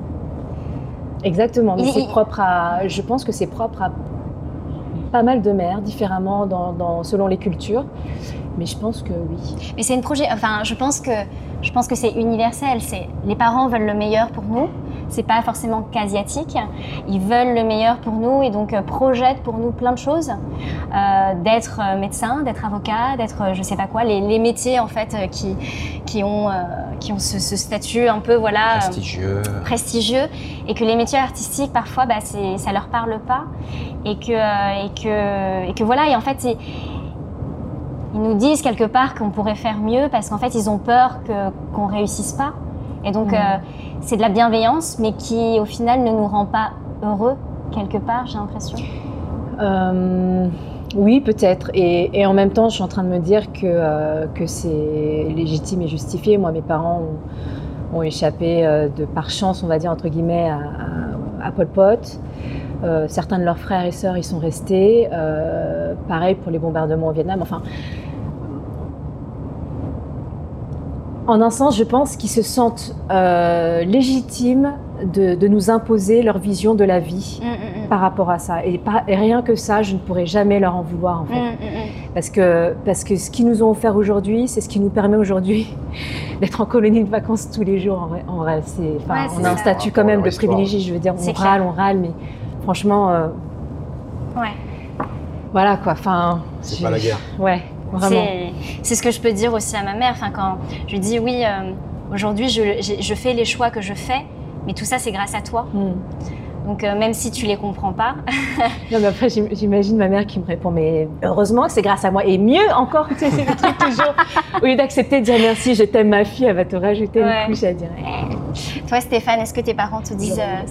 Exactement, mais il- propre à. Je pense que c'est propre à pas mal de mères, différemment dans, dans- selon les cultures. Mais je pense que oui. Mais c'est une projet. Enfin, je pense que je pense que c'est universel. C'est les parents veulent le meilleur pour nous. C'est pas forcément qu'asiatique. Ils veulent le meilleur pour nous et donc euh, projettent pour nous plein de choses. Euh, d'être euh, médecin, d'être avocat, d'être je sais pas quoi. Les, les métiers en fait qui qui ont euh, qui ont ce, ce statut un peu voilà. Prestigieux. prestigieux et que les métiers artistiques parfois bah, ça leur parle pas et que, et que, et que voilà et en fait c'est- ils nous disent quelque part qu'on pourrait faire mieux parce qu'en fait ils ont peur qu'on réussisse pas et donc euh, c'est de la bienveillance mais qui au final ne nous rend pas heureux quelque part j'ai l'impression Euh, oui, peut-être. Et, et en même temps, je suis en train de me dire que, euh, que c'est légitime et justifié. Moi, mes parents ont, ont échappé de par chance, on va dire, entre guillemets, à, à, à Pol Pot. Certains de leurs frères et sœurs y sont restés. Pareil pour les bombardements au Vietnam. Enfin, en un sens, je pense qu'ils se sentent euh, légitimes de, de nous imposer leur vision de la vie Mm, mm, mm. par rapport à ça. Et, pas- et rien que ça, je ne pourrais jamais leur en vouloir, en fait. Parce, que, parce que ce qu'ils nous ont offert aujourd'hui, c'est ce qui nous permet aujourd'hui d'être en colonie de vacances tous les jours. En vrai, en vrai, c'est, Ouais, on a un statut quand même de privilégié. Je veux dire, on râle, clair. on râle, mais franchement, euh, Ouais. voilà quoi. Enfin, C'est pas la guerre. Ouais, vraiment. C'est, ce que je peux dire aussi à ma mère. Enfin, quand je lui dis oui, euh, aujourd'hui je, fais les choix que je fais, mais tout ça c'est grâce à toi. Hmm. Donc euh, même si tu les comprends pas, Non, mais après, j'im- j'imagine ma mère qui me répond, mais heureusement que c'est grâce à moi. Et mieux encore, tu sais, c'est le truc toujours. Au lieu d'accepter de dire merci, je t'aime ma fille, elle va te rajouter Ouais. une couche à dire. eh, toi Stéphane, est-ce que tes parents te disent euh,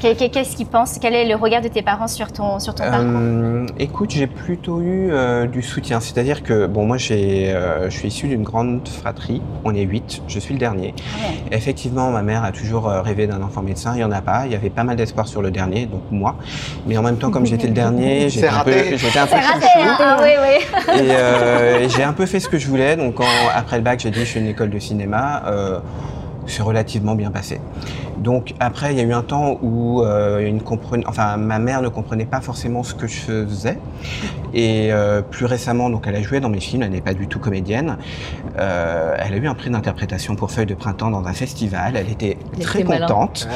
qu'est- qu'est- qu'est-ce qu'ils pensent? Quel est le regard de tes parents sur ton sur ton parcours? Euh, écoute, j'ai plutôt eu euh, du soutien. C'est-à-dire que, bon, moi, euh, je suis issu d'une grande fratrie. On est huit. Je suis le dernier. Ah ouais. Effectivement, ma mère a toujours rêvé d'un enfant médecin. Il n'y en a pas. Il y avait pas mal d'espoir sur le dernier, donc moi. Mais en même temps, comme j'étais le dernier, j'étais un peu, raté. j'étais un peu raté, hein? Ah oui, oui. Et, euh, et j'ai un peu fait ce que je voulais. Donc, quand- après le bac, j'ai dit je suis une école de cinéma. Euh, c'est relativement bien passé. Donc après, il y a eu un temps où euh, une compren- enfin, ma mère ne comprenait pas forcément ce que je faisais. Et euh, plus récemment, donc, elle a joué dans mes films, elle n'est pas du tout comédienne. Euh, elle a eu un prix d'interprétation pour Feuille de printemps dans un festival. Elle était Il très était contente.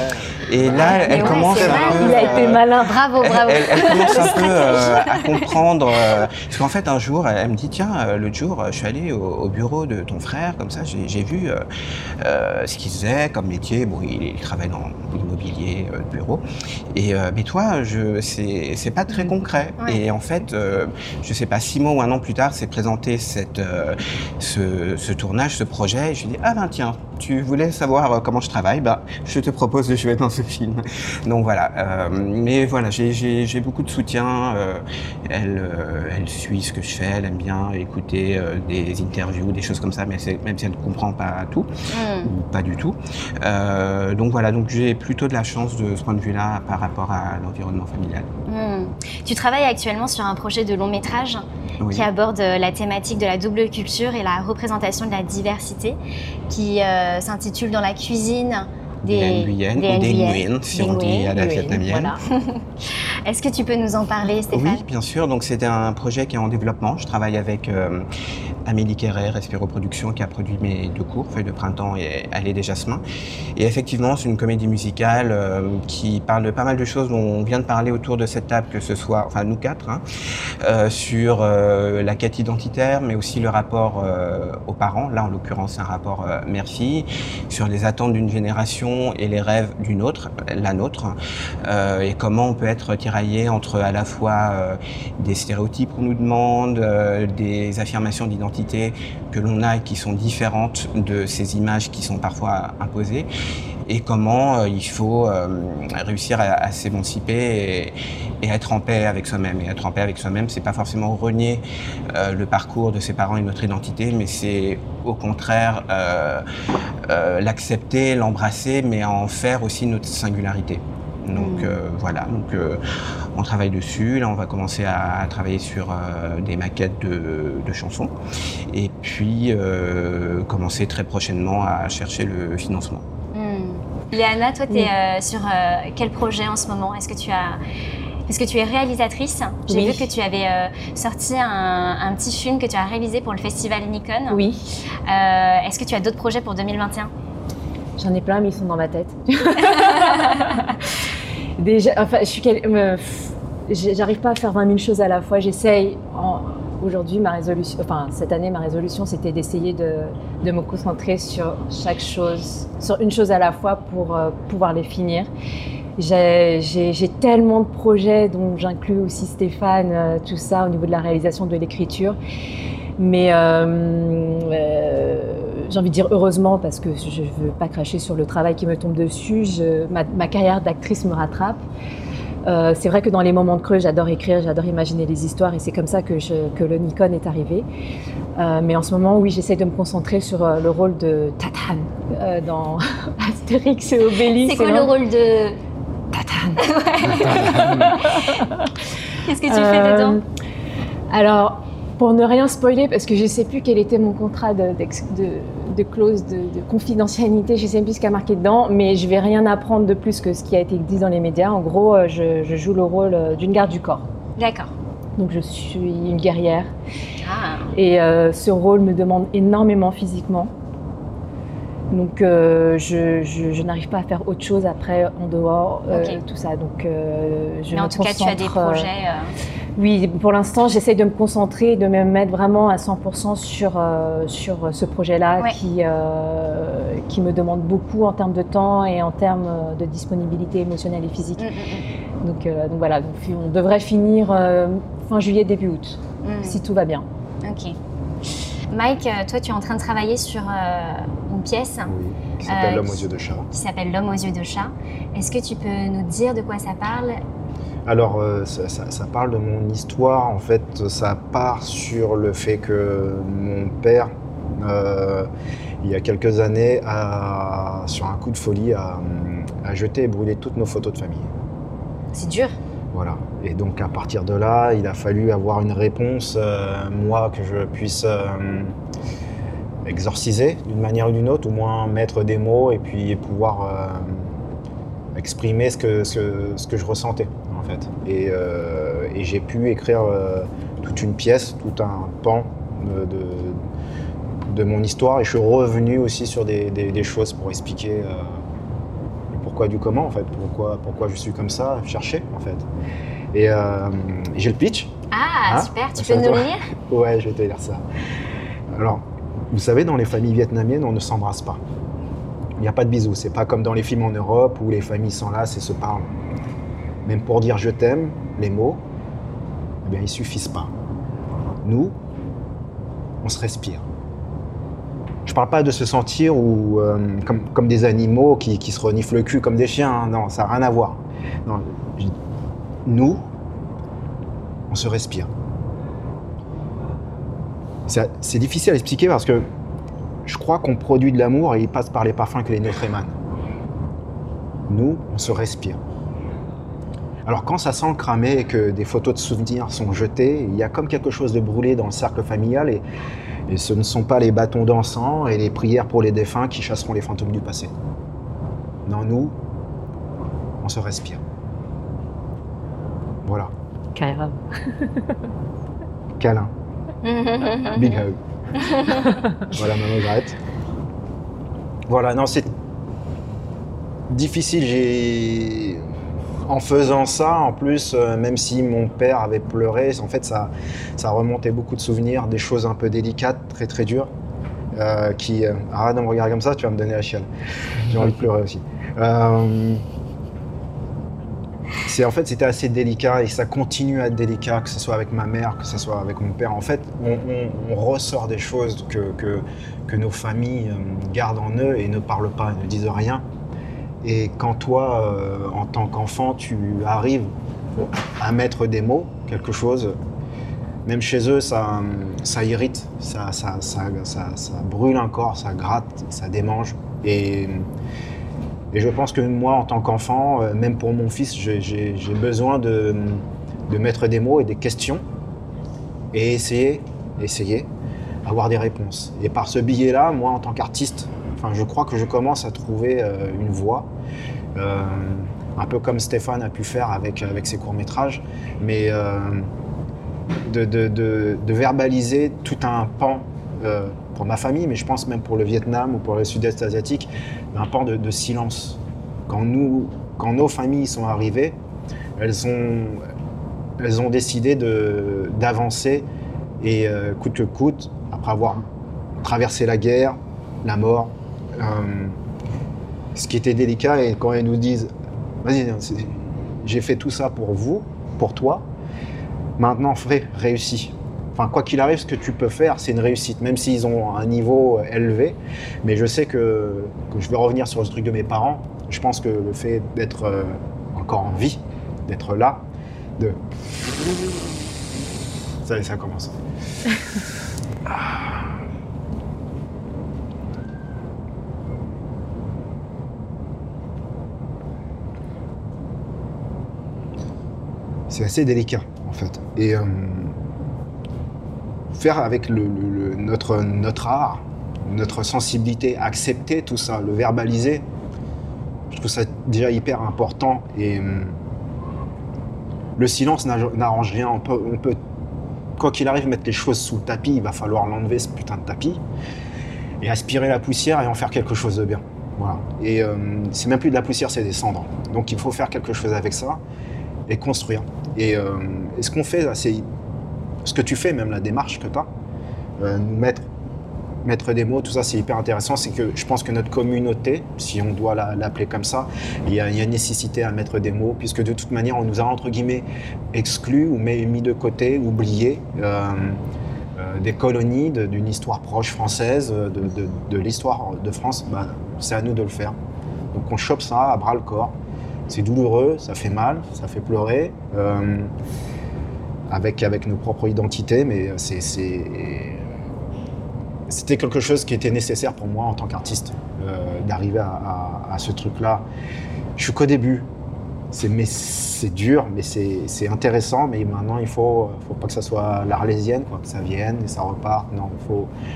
Et là, Mais elle ouais, commence un peu, Il a été malin. Bravo, bravo. elle- elle commence un peu euh, à comprendre. euh, parce qu'en fait, un jour, elle, me dit Tiens, l'autre jour, je suis allée au, au bureau de ton frère, comme ça, j'ai j'ai vu euh, euh, ce qu'il faisait comme métier. Bon, il, il travaille dans l'immobilier euh, de bureau. Et, euh, mais toi, je- c'est c'est pas très concret. Ouais. Et en fait, euh, je sais pas, six mois ou un an plus tard, c'est présenté cette, euh, ce, ce tournage, ce projet. Et je lui dis Ah ben tiens, tu voulais savoir comment je travaille? Bah, je te propose de jouer dans ce film. Donc voilà. mais voilà, j'ai- j'ai j'ai beaucoup de soutien. elle, elle suit ce que je fais. Elle aime bien écouter des interviews, des choses comme ça, mais c'est- même si elle ne comprend pas tout Hmm. ou pas du tout. Donc voilà, donc j'ai plutôt de la chance de ce point de vue-là par rapport à l'environnement familial. Hmm. Tu travailles actuellement sur un projet de long métrage Oui. qui aborde euh, la thématique de la double culture et la représentation de la diversité, qui euh, s'intitule Dans la cuisine des, Des Nguyen ou des Nguyen, si on dit à la Nguyen, vietnamienne. voilà. Est-ce que tu peux nous en parler, Stéphane? Oui, bien sûr. Donc c'est un projet qui est en développement. Je travaille avec euh, Amélie Quéret, Respiro Productions, qui a produit mes deux cours, Feuille de printemps et Allée des Jasmins. Et effectivement, c'est une comédie musicale euh, qui parle de pas mal de choses dont on vient de parler autour de cette table, que ce soit, enfin nous quatre, hein, euh, sur la quête identitaire, mais aussi le rapport aux parents. Là, en l'occurrence, c'est un rapport mère-fille, sur les attentes d'une génération et les rêves d'une autre, la nôtre, euh, et comment on peut être tiraillé entre à la fois euh, des stéréotypes qu'on nous demande, euh, des affirmations d'identité que l'on a et qui sont différentes de ces images qui sont parfois imposées, et comment euh, il faut euh, réussir à, à s'émanciper et, et être en paix avec soi-même. Et être en paix avec soi-même, c'est pas forcément renier euh, le parcours de ses parents et notre identité, mais c'est au contraire l'accepter, l'embrasser, mais en faire aussi notre singularité. Donc Mm. euh, voilà, donc euh, on travaille dessus. Là, on va commencer à, à travailler sur euh, des maquettes de, de chansons, et puis commencer très prochainement à chercher le financement. Léana, toi, tu es Oui. sur euh, quel projet en ce moment? Est-ce que tu as. Parce que tu es réalisatrice? J'ai Oui. vu que tu avais euh, sorti un, un petit film que tu as réalisé pour le festival Nikon. Oui, Euh, Est-ce que tu as d'autres projets pour 2021 j'en ai plein, mais ils sont dans ma tête. Déjà, enfin, je suis j'arrive pas à faire 20 000 choses à la fois. J'essaye. en- Aujourd'hui, ma résolution, enfin cette année, ma résolution, c'était d'essayer de, me concentrer sur chaque chose, sur une chose à la fois pour euh, pouvoir les finir. J'ai tellement de projets, dont j'inclus aussi Stéphane, euh, tout ça au niveau de la réalisation de l'écriture. Mais euh, j'ai envie de dire heureusement parce que je ne veux pas cracher sur le travail qui me tombe dessus. Ma carrière d'actrice me rattrape. Euh, c'est vrai que dans les moments de creux, j'adore écrire, j'adore imaginer les histoires et c'est comme ça que, je- que le Nikon est arrivé. Euh, mais en ce moment, oui, j'essaie de me concentrer sur euh, le rôle de Tatane dans Astérix et Obélix. C'est quoi le rôle de. Tatane Qu'est-ce que tu fais dedans Alors, pour ne rien spoiler, parce que je ne sais plus quel était mon contrat de- de clause de, de confidentialité, je ne sais plus ce qu'il y a marqué dedans, mais je vais rien apprendre de plus que ce qui a été dit dans les médias. En gros, euh, je, je joue le rôle euh, d'une garde du corps. D'accord. Donc je suis une guerrière Ah. et euh, ce rôle me demande énormément physiquement. Donc euh, je, je- je n'arrive pas à faire autre chose après en dehors, euh, Ok. tout ça. Donc euh, je Mais me en tout cas, tu as des projets. oui, pour l'instant, j'essaie de me concentrer, de me mettre vraiment à 100% sur, sur ce projet-là Ouais. qui, qui me demande beaucoup en termes de temps et en termes de disponibilité émotionnelle et physique. mm, mm, Donc, euh, donc voilà, donc on devrait finir fin juillet, début août, mm, mm. si tout va bien. Ok. Mike, euh, toi, tu es en train de travailler sur euh, une pièce Oui, qui s'appelle Euh, L'homme aux qui- yeux de chat. qui s'appelle L'homme aux yeux de chat. Est-ce que tu peux nous dire de quoi ça parle? Alors, euh, ça, ça- ça parle de mon histoire. En fait, ça part sur le fait que mon père, euh, il y a quelques années, a, sur un coup de folie, a, a jeté et brûlé toutes nos photos de famille. C'est dur. Voilà. Et donc, à partir de là, il a fallu avoir une réponse, euh, moi, que je puisse euh, exorciser d'une manière ou d'une autre, au moins mettre des mots et puis pouvoir euh, exprimer ce que, je ressentais, en fait. Et, j'ai pu écrire toute une pièce, tout un pan de, mon histoire. Et je suis revenu aussi sur des, choses pour expliquer le pourquoi du comment, en fait. Pourquoi, pourquoi je suis comme ça, chercher, en fait. Et euh, j'ai le pitch. Ah, Ah, super. Tu c'est peux nous lire? Ouais, je vais te lire ça. Alors, vous savez, dans les familles vietnamiennes, on ne s'embrasse pas. Il n'y a pas de bisous. C'est pas comme dans les films en Europe où les familles s'enlacent et se parlent. Même pour dire je t'aime, les mots, eh bien, ils suffisent pas. Nous, on se respire. Je parle pas de se sentir ou, euh, comme, comme des animaux qui, qui se reniflent le cul comme des chiens. hein. Non, ça n'a rien à voir. Non, je- nous, on se respire. C'est difficile à expliquer parce que je crois qu'on produit de l'amour et il passe par les parfums que les nôtres émanent. Nous, on se respire. Alors quand ça sent le cramé et que des photos de souvenirs sont jetées, il y a comme quelque chose de brûlé dans le cercle familial et, et ce ne sont pas les bâtons d'encens et les prières pour les défunts qui chasseront les fantômes du passé. Non, nous, on se respire. Voilà. Câlin. Big hug. voilà, maman Grete. Voilà, non, c'est difficile. J'ai. En faisant ça, en plus, euh, même si mon père avait pleuré, en fait, ça, ça remontait beaucoup de souvenirs, des choses un peu délicates, très très dures, euh, qui. euh, arrête de me regarder comme ça, tu vas me donner la chienne. J'ai envie de pleurer aussi. C'est en fait c'était assez délicat et ça continue à être délicat, que ce soit avec ma mère, que ce soit avec mon père. En fait, on, ressort des choses que, nos familles euh, gardent en eux et ne parlent pas, ne disent rien. Et quand toi, euh, en tant qu'enfant, tu arrives à mettre des mots, quelque chose, même chez eux, ça, ça irrite, ça, ça, ça brûle un corps, ça gratte, ça démange. Et, et je pense que moi, en tant qu'enfant, euh, même pour mon fils, j'ai- besoin de, mettre des mots et des questions et essayer, essayer, avoir des réponses. Et par ce billet-là, moi, en tant qu'artiste, Enfin, je crois que je commence à trouver euh, une voie, euh, un peu comme Stéphane a pu faire avec, ses courts-métrages, mais de, verbaliser tout un pan pour ma famille, mais je pense même pour le Vietnam ou pour le sud-est asiatique, un pan de, de silence. Quand, nous, quand nos familles sont arrivées, elles ont, elles ont décidé d'avancer et euh, coûte que coûte, après avoir traversé la guerre, la mort, euh, ce qui était délicat, et quand elles nous disent, vas-y, j'ai fait tout ça pour vous, pour toi, maintenant fais, réussis. Enfin, quoi qu'il arrive, ce que tu peux faire, c'est une réussite, même s'ils ont un niveau euh, élevé. Mais je sais que, je vais revenir sur le truc de mes parents. Je pense que le fait d'être euh, encore en vie, d'être là, de. Ça, ça commence. C'est assez délicat, en fait. Et euh, faire avec notre, art, notre sensibilité, accepter tout ça, le verbaliser, je trouve ça déjà hyper important. Et euh, le silence n'arrange rien. On peut, quoi qu'il arrive, mettre les choses sous le tapis. Il va falloir l'enlever, ce putain de tapis, et aspirer la poussière et en faire quelque chose de bien. Voilà. Et euh, c'est même plus de la poussière, c'est des cendres. Donc il faut faire quelque chose avec ça et construire. Et, et ce qu'on fait, c'est ce que tu fais, même la démarche que tu as, nous mettre, des mots, tout ça, c'est hyper intéressant. C'est que je pense que notre communauté, si on doit la- l'appeler comme ça, il y, a, nécessité à mettre des mots, puisque de toute manière, on nous a entre guillemets exclus ou mis de côté, oubliés. euh, euh, des colonies, d'une histoire proche française, de, l'histoire de France, bah, c'est à nous de le faire. Donc on chope ça à bras le corps. C'est douloureux, ça fait mal, ça fait pleurer, euh, avec, nos propres identités, mais c'est- c'était quelque chose qui était nécessaire pour moi en tant qu'artiste, euh, d'arriver à, ce truc-là. Je suis qu'au début, c'est, dur, mais c'est, intéressant, mais maintenant il faut, faut pas que ça soit l'arlésienne, que ça vienne et ça reparte. Non, il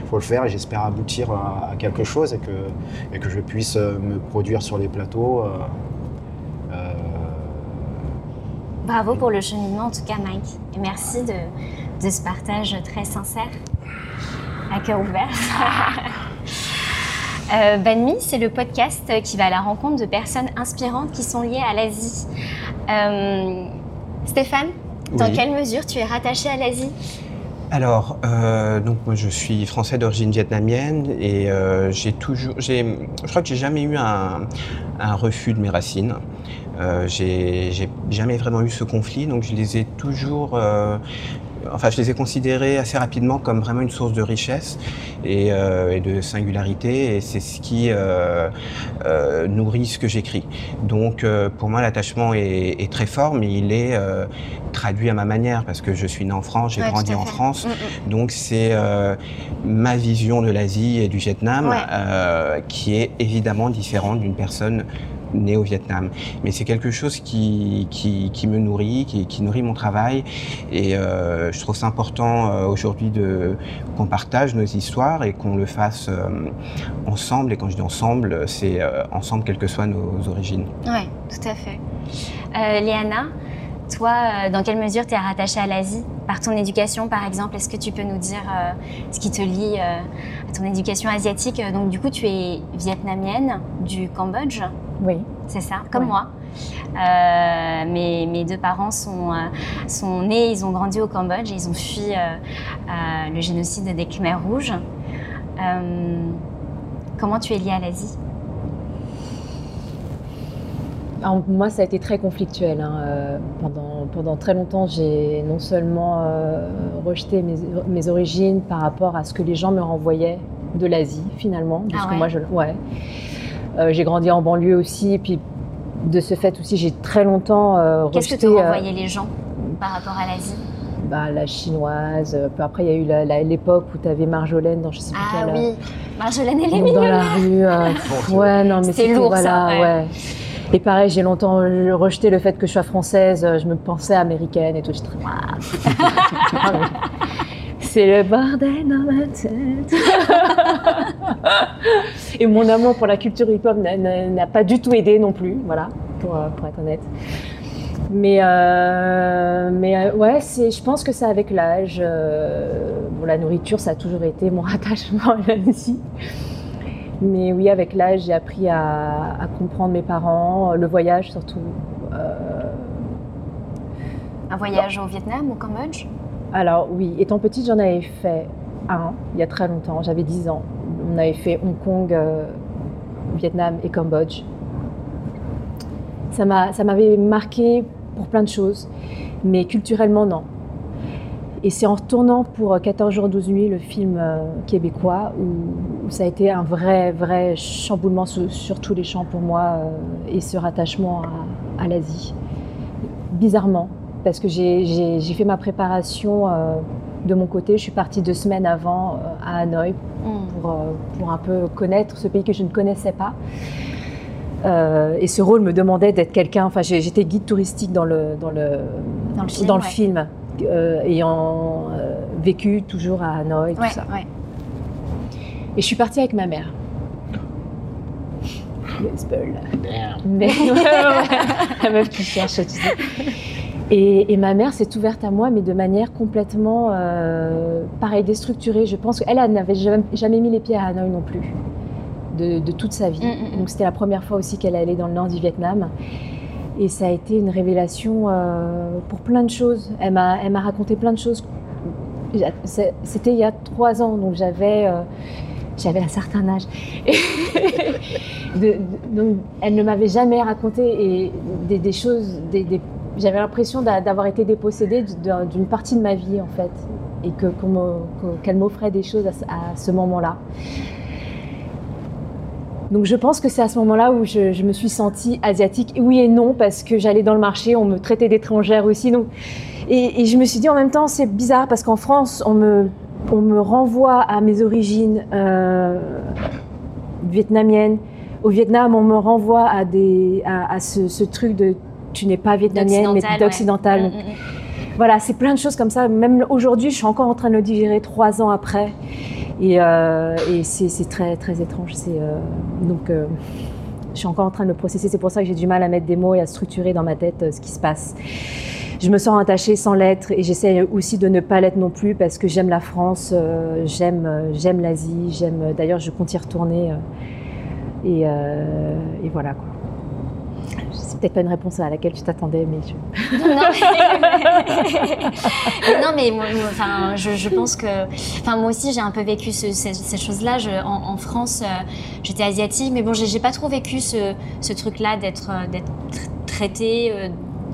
faut, le faire et j'espère aboutir à, quelque chose et que, je puisse euh, me produire sur les plateaux. euh, euh, Bravo pour le cheminement en tout cas Mike. Et merci de, de ce partage très sincère, à cœur ouvert. Euh, Banmi, c'est le podcast qui va à la rencontre de personnes inspirantes qui sont liées à l'Asie. Euh, Stéphane, dans Oui. quelle mesure tu es rattaché à l'Asie? Alors, euh, donc moi je suis français d'origine vietnamienne et euh, j'ai toujours, je crois que j'ai jamais eu un, un refus de mes racines. Euh, j'ai, jamais vraiment eu ce conflit, donc je les ai toujours, euh, enfin je les ai considérés assez rapidement comme vraiment une source de richesse et, euh, et de singularité et c'est ce qui euh, euh, nourrit ce que j'écris. Donc pour moi l'attachement est, est très fort, mais il est traduit à ma manière parce que je suis né en France, j'ai Ouais, grandi en. France. Mm, mm. Donc c'est ma vision de l'Asie et du Vietnam Ouais. qui est évidemment différente d'une personne née au Vietnam. Mais c'est quelque chose qui, qui, me nourrit, qui, qui nourrit mon travail. Et euh, je trouve ça important euh, aujourd'hui qu'on partage nos histoires et qu'on le fasse euh, ensemble. Et quand je dis ensemble, c'est ensemble quelles que soient nos origines. Oui, tout à fait. Euh, Léana, toi, euh, dans quelle mesure tu es rattachée à l'Asie? Par ton éducation, par exemple, est-ce que tu peux nous dire euh, ce qui te lie euh, à ton éducation asiatique? Donc, du coup, tu es vietnamienne du Cambodge, Oui. c'est ça Comme Ouais. moi. Euh, mes, mes deux parents sont, sont nés, ils ont grandi au Cambodge et ils ont fui le génocide des Khmers rouges. Comment tu es liée à l'Asie? Alors, moi, ça a été très conflictuel. hein. Euh, pendant, pendant très longtemps, j'ai non seulement euh, rejeté mes, mes origines par rapport à ce que les gens me renvoyaient de l'Asie, finalement. Parce Ah que moi, je, ouais. Euh, j'ai grandi en banlieue aussi. Et puis, de ce fait aussi, j'ai très longtemps euh, Qu'est-ce que rejeté te renvoyaient les gens par rapport à l'Asie? bah, la chinoise. Puis après, il y a eu la- l'époque où tu avais Marjolaine dans je sais plus Ah quelle. oui, Marjolaine et les dans la rue. ouais, non, mais C'était c'était lourd, voilà, ça, ouais. ouais. Et pareil, j'ai longtemps rejeté le fait que je sois française. euh, Je me pensais américaine et tout. J'étais. C'est le bordel dans ma tête. et mon amour pour la culture hip-hop n'a- pas du tout aidé non plus, voilà, pour, euh, pour être honnête. Mais, euh, mais ouais, je pense que c'est avec l'âge. bon, la nourriture, ça a toujours été mon rattachement à l'Asie. Mais oui, avec l'âge, j'ai appris à, à comprendre mes parents, le voyage surtout. Euh, Un voyage au Vietnam, au Cambodge? Alors oui, étant petite, j'en avais fait un il y a très longtemps, j'avais 10 ans. On avait fait Hong Kong, euh, Vietnam et Cambodge. Ça m'avait marqué pour plein de choses, mais culturellement non. Et c'est en retournant pour 14 jours 12 nuits, le film euh, québécois, où, ça a été un vrai, vrai chamboulement sur, sur tous les champs pour moi euh, et ce rattachement à, à l'Asie. Bizarrement, parce que j'ai- fait ma préparation euh, de mon côté. Je suis partie deux semaines avant euh, à Hanoï Hmm. pour, euh, pour un peu connaître ce pays que je ne connaissais pas. Euh, et ce rôle me demandait d'être quelqu'un. Enfin, j'étais guide touristique dans le, dans le, Dans le film, dans le ouais. film, euh, ayant euh, vécu toujours à Hanoï, tout ça. ouais. Et je suis partie avec ma mère. Le spoil. Mais la meuf qui cherche, tu sais. Et, et ma mère s'est ouverte à moi, mais de manière complètement, euh, pareil, déstructurée. Je pense qu'elle elle n'avait jamais, jamais mis les pieds à Hanoï non plus, de, de toute sa vie. Mm, mm, mm. Donc c'était la première fois aussi qu'elle allait dans le nord du Vietnam. Et ça a été une révélation euh, pour plein de choses. Elle m'a elle m'a raconté plein de choses. C'était il y a trois ans, donc j'avais euh, j'avais un certain âge. Donc, elle ne m'avait jamais raconté et des, choses. Des, j'avais l'impression d'a- d'avoir été dépossédée d'un- d'une partie de ma vie en fait, et que qu'elle m'offrait des choses à ce moment-là. Donc je pense que c'est à ce moment-là où je, je me suis sentie asiatique. Oui et non, parce que j'allais dans le marché, on me traitait d'étrangère aussi. Donc, et, et je me suis dit en même temps, c'est bizarre parce qu'en France, on me, on me renvoie à mes origines euh, vietnamiennes. Au Vietnam, on me renvoie à, des, à, à ce, ce truc de tu n'es pas vietnamienne, mais D'occidental, ouais. Mm, mm. voilà, c'est plein de choses comme ça. Même aujourd'hui, je suis encore en train de le digérer trois ans après. Et, euh, c'est très, très étrange. Euh, donc, euh, je suis encore en train de le processer. C'est pour ça que j'ai du mal à mettre des mots et à structurer dans ma tête ce qui se passe. Je me sens attachée sans l'être et j'essaie aussi de ne pas l'être non plus parce que j'aime la France, j'aime, j'aime l'Asie, j'aime. D'ailleurs, je compte y retourner. et, et voilà quoi. Peut-être pas une réponse à laquelle tu t'attendais, mais je... non, mais, moi, enfin, je, pense que, enfin, moi aussi, j'ai un peu vécu ce-. Je- En, en France, euh, j'étais asiatique, mais bon, j'ai pas trop vécu ce, truc-là d'être euh, d'être tr- traitée. euh,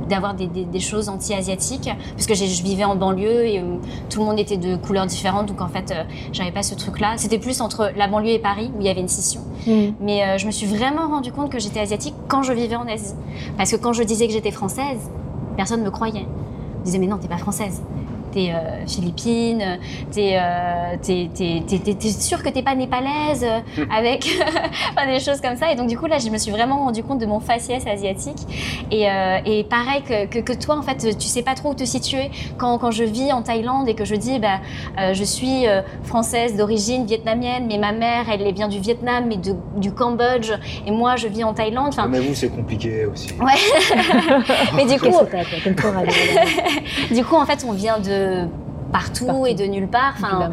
d'avoir des, des- des choses anti-asiatiques parce que je vivais en banlieue et euh, tout le monde était de couleurs différentes donc en fait euh, j'avais pas ce truc là c'était plus entre la banlieue et Paris où il y avait une scission mais euh, je me suis vraiment rendu compte que j'étais asiatique quand je vivais en Asie. Parce que quand je disais que j'étais française, personne ne me croyait. On disait, mais non, t'es pas française. T'es euh, philippine, t'es euh, t'es- t'es- t'es- t'es- t'es sûre que t'es pas népalaise, euh, avec enfin, des choses comme ça. Et donc, du coup, là, je me suis vraiment rendu compte de mon faciès asiatique. Et, euh, et pareil que, que, que toi, en fait, tu sais pas trop où te situer. Quand, quand je vis en Thaïlande et que je dis, bah, euh, je suis euh, française d'origine vietnamienne, mais ma mère, elle elle vient du Vietnam, mais de- du Cambodge, et moi, je vis en Thaïlande. Enfin, Mais vous, c'est compliqué aussi. mais du coup, du coup, en fait, on vient de partout, Partout. et de nulle part. Enfin,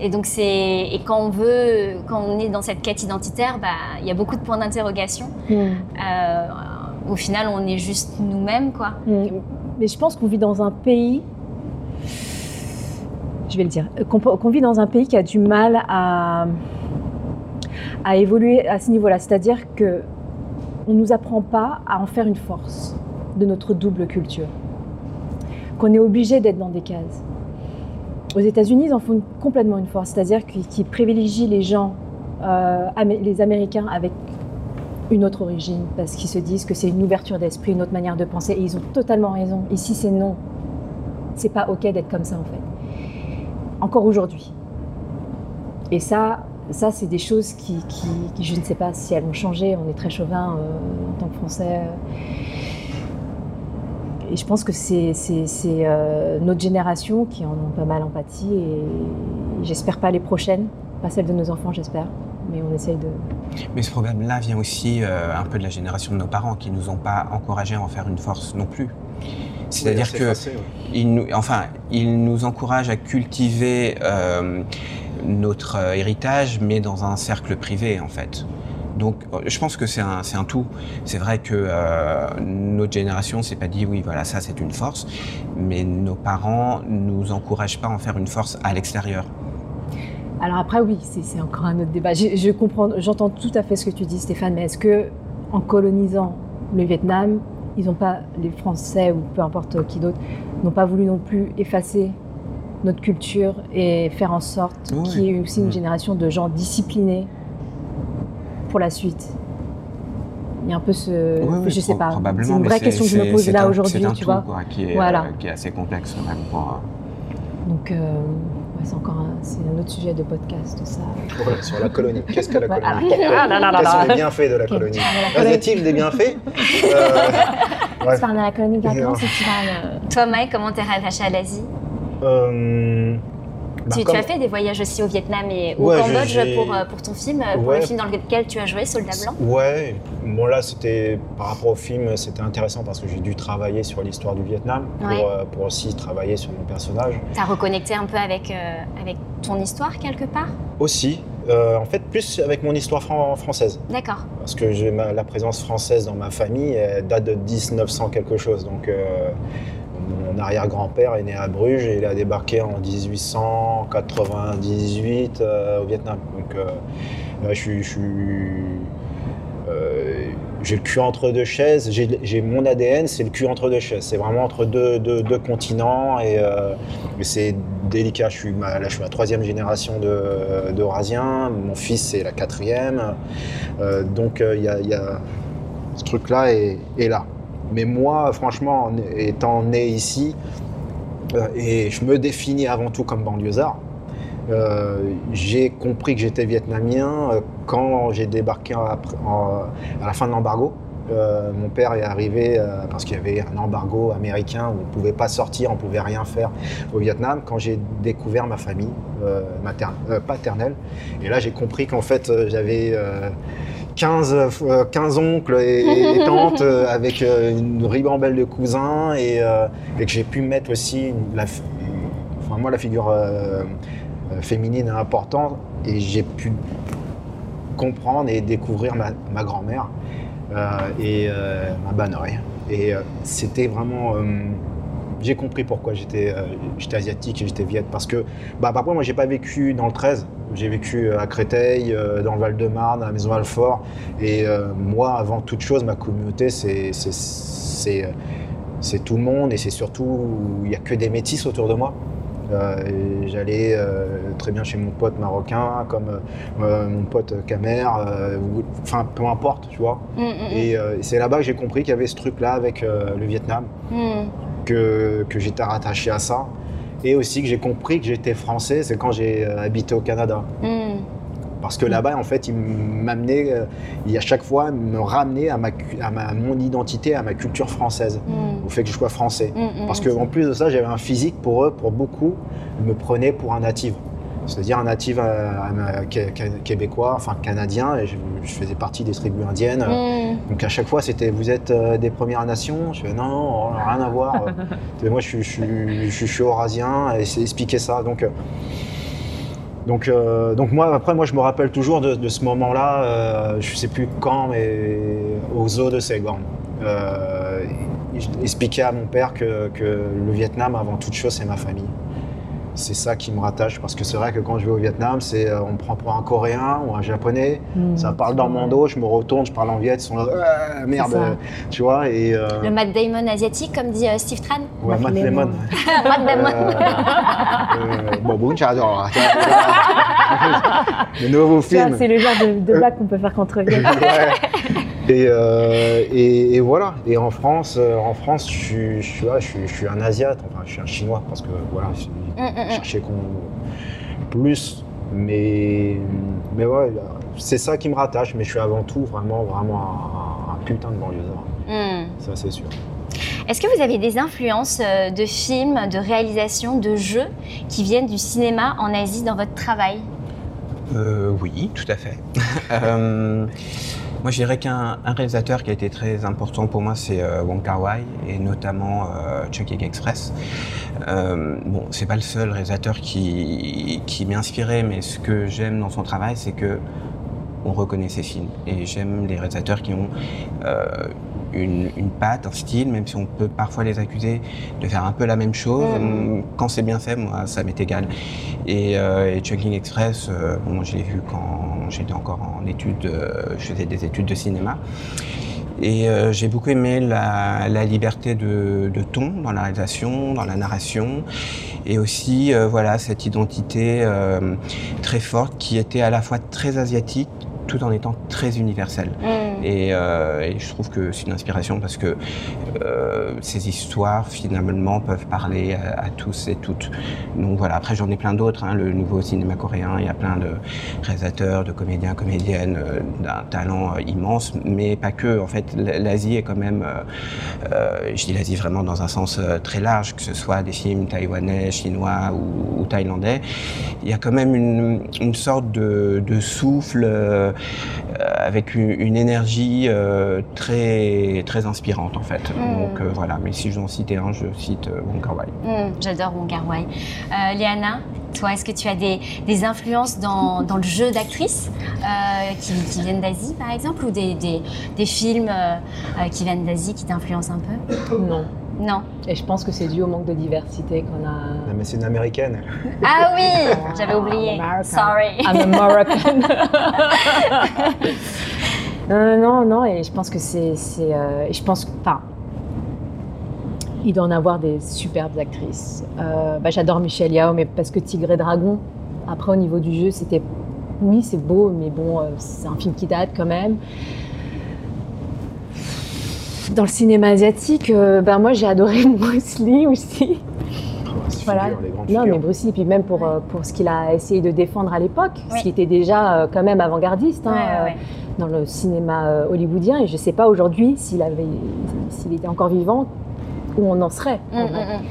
et donc c'est et quand on veut, quand on est dans cette quête identitaire, bah, il y a beaucoup de points d'interrogation. Mm. Euh, au final, on est juste nous-mêmes, quoi. Mm. Mais je pense qu'on vit dans un pays, je vais le dire, qu'on qu'on vit dans un pays qui a du mal à, à évoluer à ce niveau-là. C'est-à-dire que on nous apprend pas à en faire une force de notre double culture. Qu'on est obligé d'être dans des cases. Aux États-Unis, ils en font complètement une force, c'est-à-dire qu'ils privilégient les gens, euh, les Américains avec une autre origine, parce qu'ils se disent que c'est une ouverture d'esprit, une autre manière de penser, et ils ont totalement raison. Ici, c'est non. C'est pas OK d'être comme ça, en fait. Encore aujourd'hui. Et ça, ça c'est des choses qui, qui- je ne sais pas si elles vont changer. On est très chauvin euh, en tant que Français. Et je pense que c'est euh, notre génération qui en ont pas mal empathie, et j'espère pas les prochaines. Pas celle de nos enfants, j'espère, mais on essaye de. Mais ce problème-là vient aussi euh, un peu de la génération de nos parents qui nous ont pas encouragés à en faire une force non plus. C'est-à-dire Oui, que assez effacé, ouais. ils nous, enfin, ils nous encouragent à cultiver euh, notre héritage, mais dans un cercle privé en fait. Donc, euh, je pense que c'est un, tout. C'est vrai que euh, notre génération s'est pas dit oui, voilà, ça c'est une force, mais nos parents nous encouragent pas à en faire une force à l'extérieur. Alors après, oui, c'est encore un autre débat. Je, je comprends, j'entends tout à fait ce que tu dis, Stéphane, mais est-ce que en colonisant le Vietnam, ils n'ont pas, les Français ou peu importe qui d'autre, n'ont pas voulu non plus effacer notre culture et faire en sorte Oui. qu'il y ait aussi une Mm. génération de gens disciplinés pour la suite Il y a un peu ce. Oui, oui, je sais pas. Probablement. C'est une vraie question que je me pose là aujourd'hui, tu tout, vois. quoi, qui est, Voilà. euh, qui est assez complexe même pour. euh, Donc, euh, ouais, c'est encore un, c'est un autre sujet de podcast, ça. Voilà, sur la colonie. Qu'est-ce que la colonie Ah là là là Quels sont là. les bienfaits de la colonie. Y a-t-il des bienfaits Euh, ouais. Tu parles de la colonie si tu parles. Toi, Mike, comment t'es rattaché à l'Asie? Euh, bah, tu, as fait des voyages aussi au Vietnam et au Ouais, Cambodge pour, euh, pour ton film, pour Ouais. le film dans lequel tu as joué, Soldat Blanc? Ouais, bon là c'était par rapport au film, c'était intéressant parce que j'ai dû travailler sur l'histoire du Vietnam pour, Ouais. euh, pour aussi travailler sur mon personnage. T'as reconnecté un peu avec, euh, avec ton histoire quelque part? Aussi, euh, en fait plus avec mon histoire fran- française D'accord. parce que ma- la présence française dans ma famille date de 1900 quelque chose donc. euh, mon arrière-grand-père est né à Bruges et il a débarqué en 1898 euh, au Vietnam. Donc, euh, là, je suis, euh, j'ai le cul entre deux chaises. J'ai mon ADN, c'est le cul entre deux chaises. C'est vraiment entre deux, continents et, c'est délicat. Je suis, ma, je suis troisième génération de- d'Eurasiens. Mon fils, c'est la quatrième. Donc, il y a- ce truc-là est, est là. Mais moi, franchement, en étant né ici, euh, et je me définis avant tout comme banlieusard, euh, j'ai compris que j'étais vietnamien euh, quand j'ai débarqué à la fin de l'embargo. Euh, mon père est arrivé parce qu'il y avait un embargo américain où on ne pouvait pas sortir, on ne pouvait rien faire au Vietnam. Quand j'ai découvert ma famille materne- paternelle, et là j'ai compris qu'en fait j'avais 15, euh, 15 oncles et, et tantes euh, avec euh, une ribambelle de cousins et, euh, et que j'ai pu mettre aussi la, enfin, moi la figure euh, euh, féminine est importante et j'ai pu comprendre et découvrir ma, ma grand-mère euh, et euh, ma banoï. Et euh, c'était vraiment. euh, j'ai compris pourquoi j'étais euh, j'étais asiatique et j'étais viette. Parce que, bah, par contre, moi, j'ai pas vécu dans le 13. J'ai vécu à Créteil, euh, dans le Val-de-Marne, à la Maison Alfort. Et euh, moi, avant toute chose, ma communauté, c'est euh, tout le monde et c'est surtout il n'y a que des métis autour de moi. Euh, et J'allais euh, très bien chez mon pote marocain, comme euh, euh, mon pote Kamer, euh, enfin peu importe, tu vois. Mm, mm, Et euh, c'est là-bas que j'ai compris qu'il y avait ce truc-là avec euh, le Vietnam, mm. que, que j'étais rattaché à ça. Et aussi que j'ai compris que j'étais français, c'est quand j'ai euh, habité au Canada. Mm. Parce que là-bas, en fait, ils m'amenaient, euh, ils à chaque fois me ramenaient à, ma, à ma, mon identité, à ma culture française, Mm. au fait que je sois français. Mm, mm. Parce qu'en plus de ça, j'avais un physique pour eux, pour beaucoup, ils me prenaient pour un natif. C'est-à-dire un natif euh, qué- québécois, enfin canadien, et je, je faisais partie des tribus indiennes. Mm. Donc à chaque fois, c'était vous êtes euh, des Premières Nations? Je fais non, non, rien à voir. Euh, moi, je, suis- je, je, eurasien et c'est expliquer ça. Donc, euh, donc, euh, donc moi, après, moi, je me rappelle toujours de, de ce moment-là. euh, je sais plus quand, mais au zoo de Saigon. Euh, expliquer à mon père que, que le Vietnam, avant toute chose, c'est ma famille. C'est ça qui me rattache parce que c'est vrai que quand je vais au Vietnam, c'est euh, on me prend pour un Coréen ou un Japonais. Mm. Ça parle dans mon dos, je me retourne, je parle en viet, ils sont là, Ah, merde, euh, tu vois, et euh, Le Matt Damon asiatique, comme dit euh, Steve Tran. ouais, Matt. Damon. Matt Damon. Bon, bon, j'adore. Le nouveau film. C'est le genre de, de blague qu'on peut faire contre Viet. Ouais. Et, euh, et, et voilà. Et en France, en France, je suis, je je suis un asiate. Enfin, je suis un chinois parce que voilà, je Mm, mm, mm. cherchais qu'on plus. Mais, mais ouais, c'est ça qui me rattache. Mais je suis avant tout vraiment, vraiment un, un putain de banlieusard. Mm. Ça, c'est sûr. Est-ce que vous avez des influences euh, de films, de réalisations, de jeux qui viennent du cinéma en Asie dans votre travail? Euh, oui, tout à fait. Euh, moi, je dirais qu'un un réalisateur qui a été très important pour moi, c'est euh, Wong Kar Wai et notamment euh, Chungking Express. Euh, bon, c'est pas le seul réalisateur qui, qui m'est inspiré, mais ce que j'aime dans son travail, c'est que on reconnaît ses films. Et j'aime les réalisateurs qui ont euh, une, une patte, un style, même si on peut parfois les accuser de faire un peu la même chose. Mm. Quand c'est bien fait, moi, ça m'est égal. Et, euh, et Express, euh, bon, moi, je l'ai vu quand j'étais encore en études, euh, je faisais des études de cinéma. Et euh, j'ai beaucoup aimé la, la liberté de, de ton dans la réalisation, dans la narration, et aussi euh, voilà cette identité euh, très forte qui était à la fois très asiatique tout en étant très universelle. Mm. Et, euh, et je trouve que c'est une inspiration parce que euh, ces histoires finalement peuvent parler à, à tous et toutes. Donc voilà, après j'en ai plein d'autres, hein, le nouveau cinéma coréen, il y a plein de réalisateurs, de comédiens, comédiennes euh, d'un talent immense, mais pas que. En fait, l'Asie est quand même, je dis l'Asie vraiment dans un sens très large, que ce soit des films taïwanais, chinois ou, ou thaïlandais, il y a quand même une, une sorte de, de souffle avec une, une énergie euh, très très inspirante en fait. Mm. Donc euh, voilà, mais si je dois en citer un, je cite euh, Wong Kar Wai. Mm, J'adore Wong Kar Wai. Euh, Léana, toi, est-ce que tu as des, des influences dans, dans le jeu d'actrice euh, qui, qui viennent d'Asie, par exemple, ou des, des, des films euh, euh, qui viennent d'Asie qui t'influencent un peu? Non. Non. Et je pense que c'est dû au manque de diversité qu'on a. Non, mais c'est une américaine. Ah oui, j'avais oublié. American. Sorry. I'm American. non, non, non, et je pense que c'est. c'est, euh, je pense. Enfin. Il doit en avoir des superbes actrices. Euh, bah, J'adore Michelle Yao, mais parce que Tigre et Dragon, après au niveau du jeu, c'était. Oui, c'est beau, mais bon, euh, c'est un film qui date quand même. Dans le cinéma asiatique, euh, ben moi j'ai adoré Bruce Lee aussi. Ces Voilà. figures, grandes Non, mais. Bruce Lee, puis même pour, euh, pour ce qu'il a essayé de défendre à l'époque, Oui. ce qui était déjà euh, quand même avant-gardiste hein, Ouais, ouais, euh, ouais. dans le cinéma euh, hollywoodien. Et je ne sais pas aujourd'hui s'il avait, s'il était encore vivant, où on en serait. en Mm, vrai. mm, mm.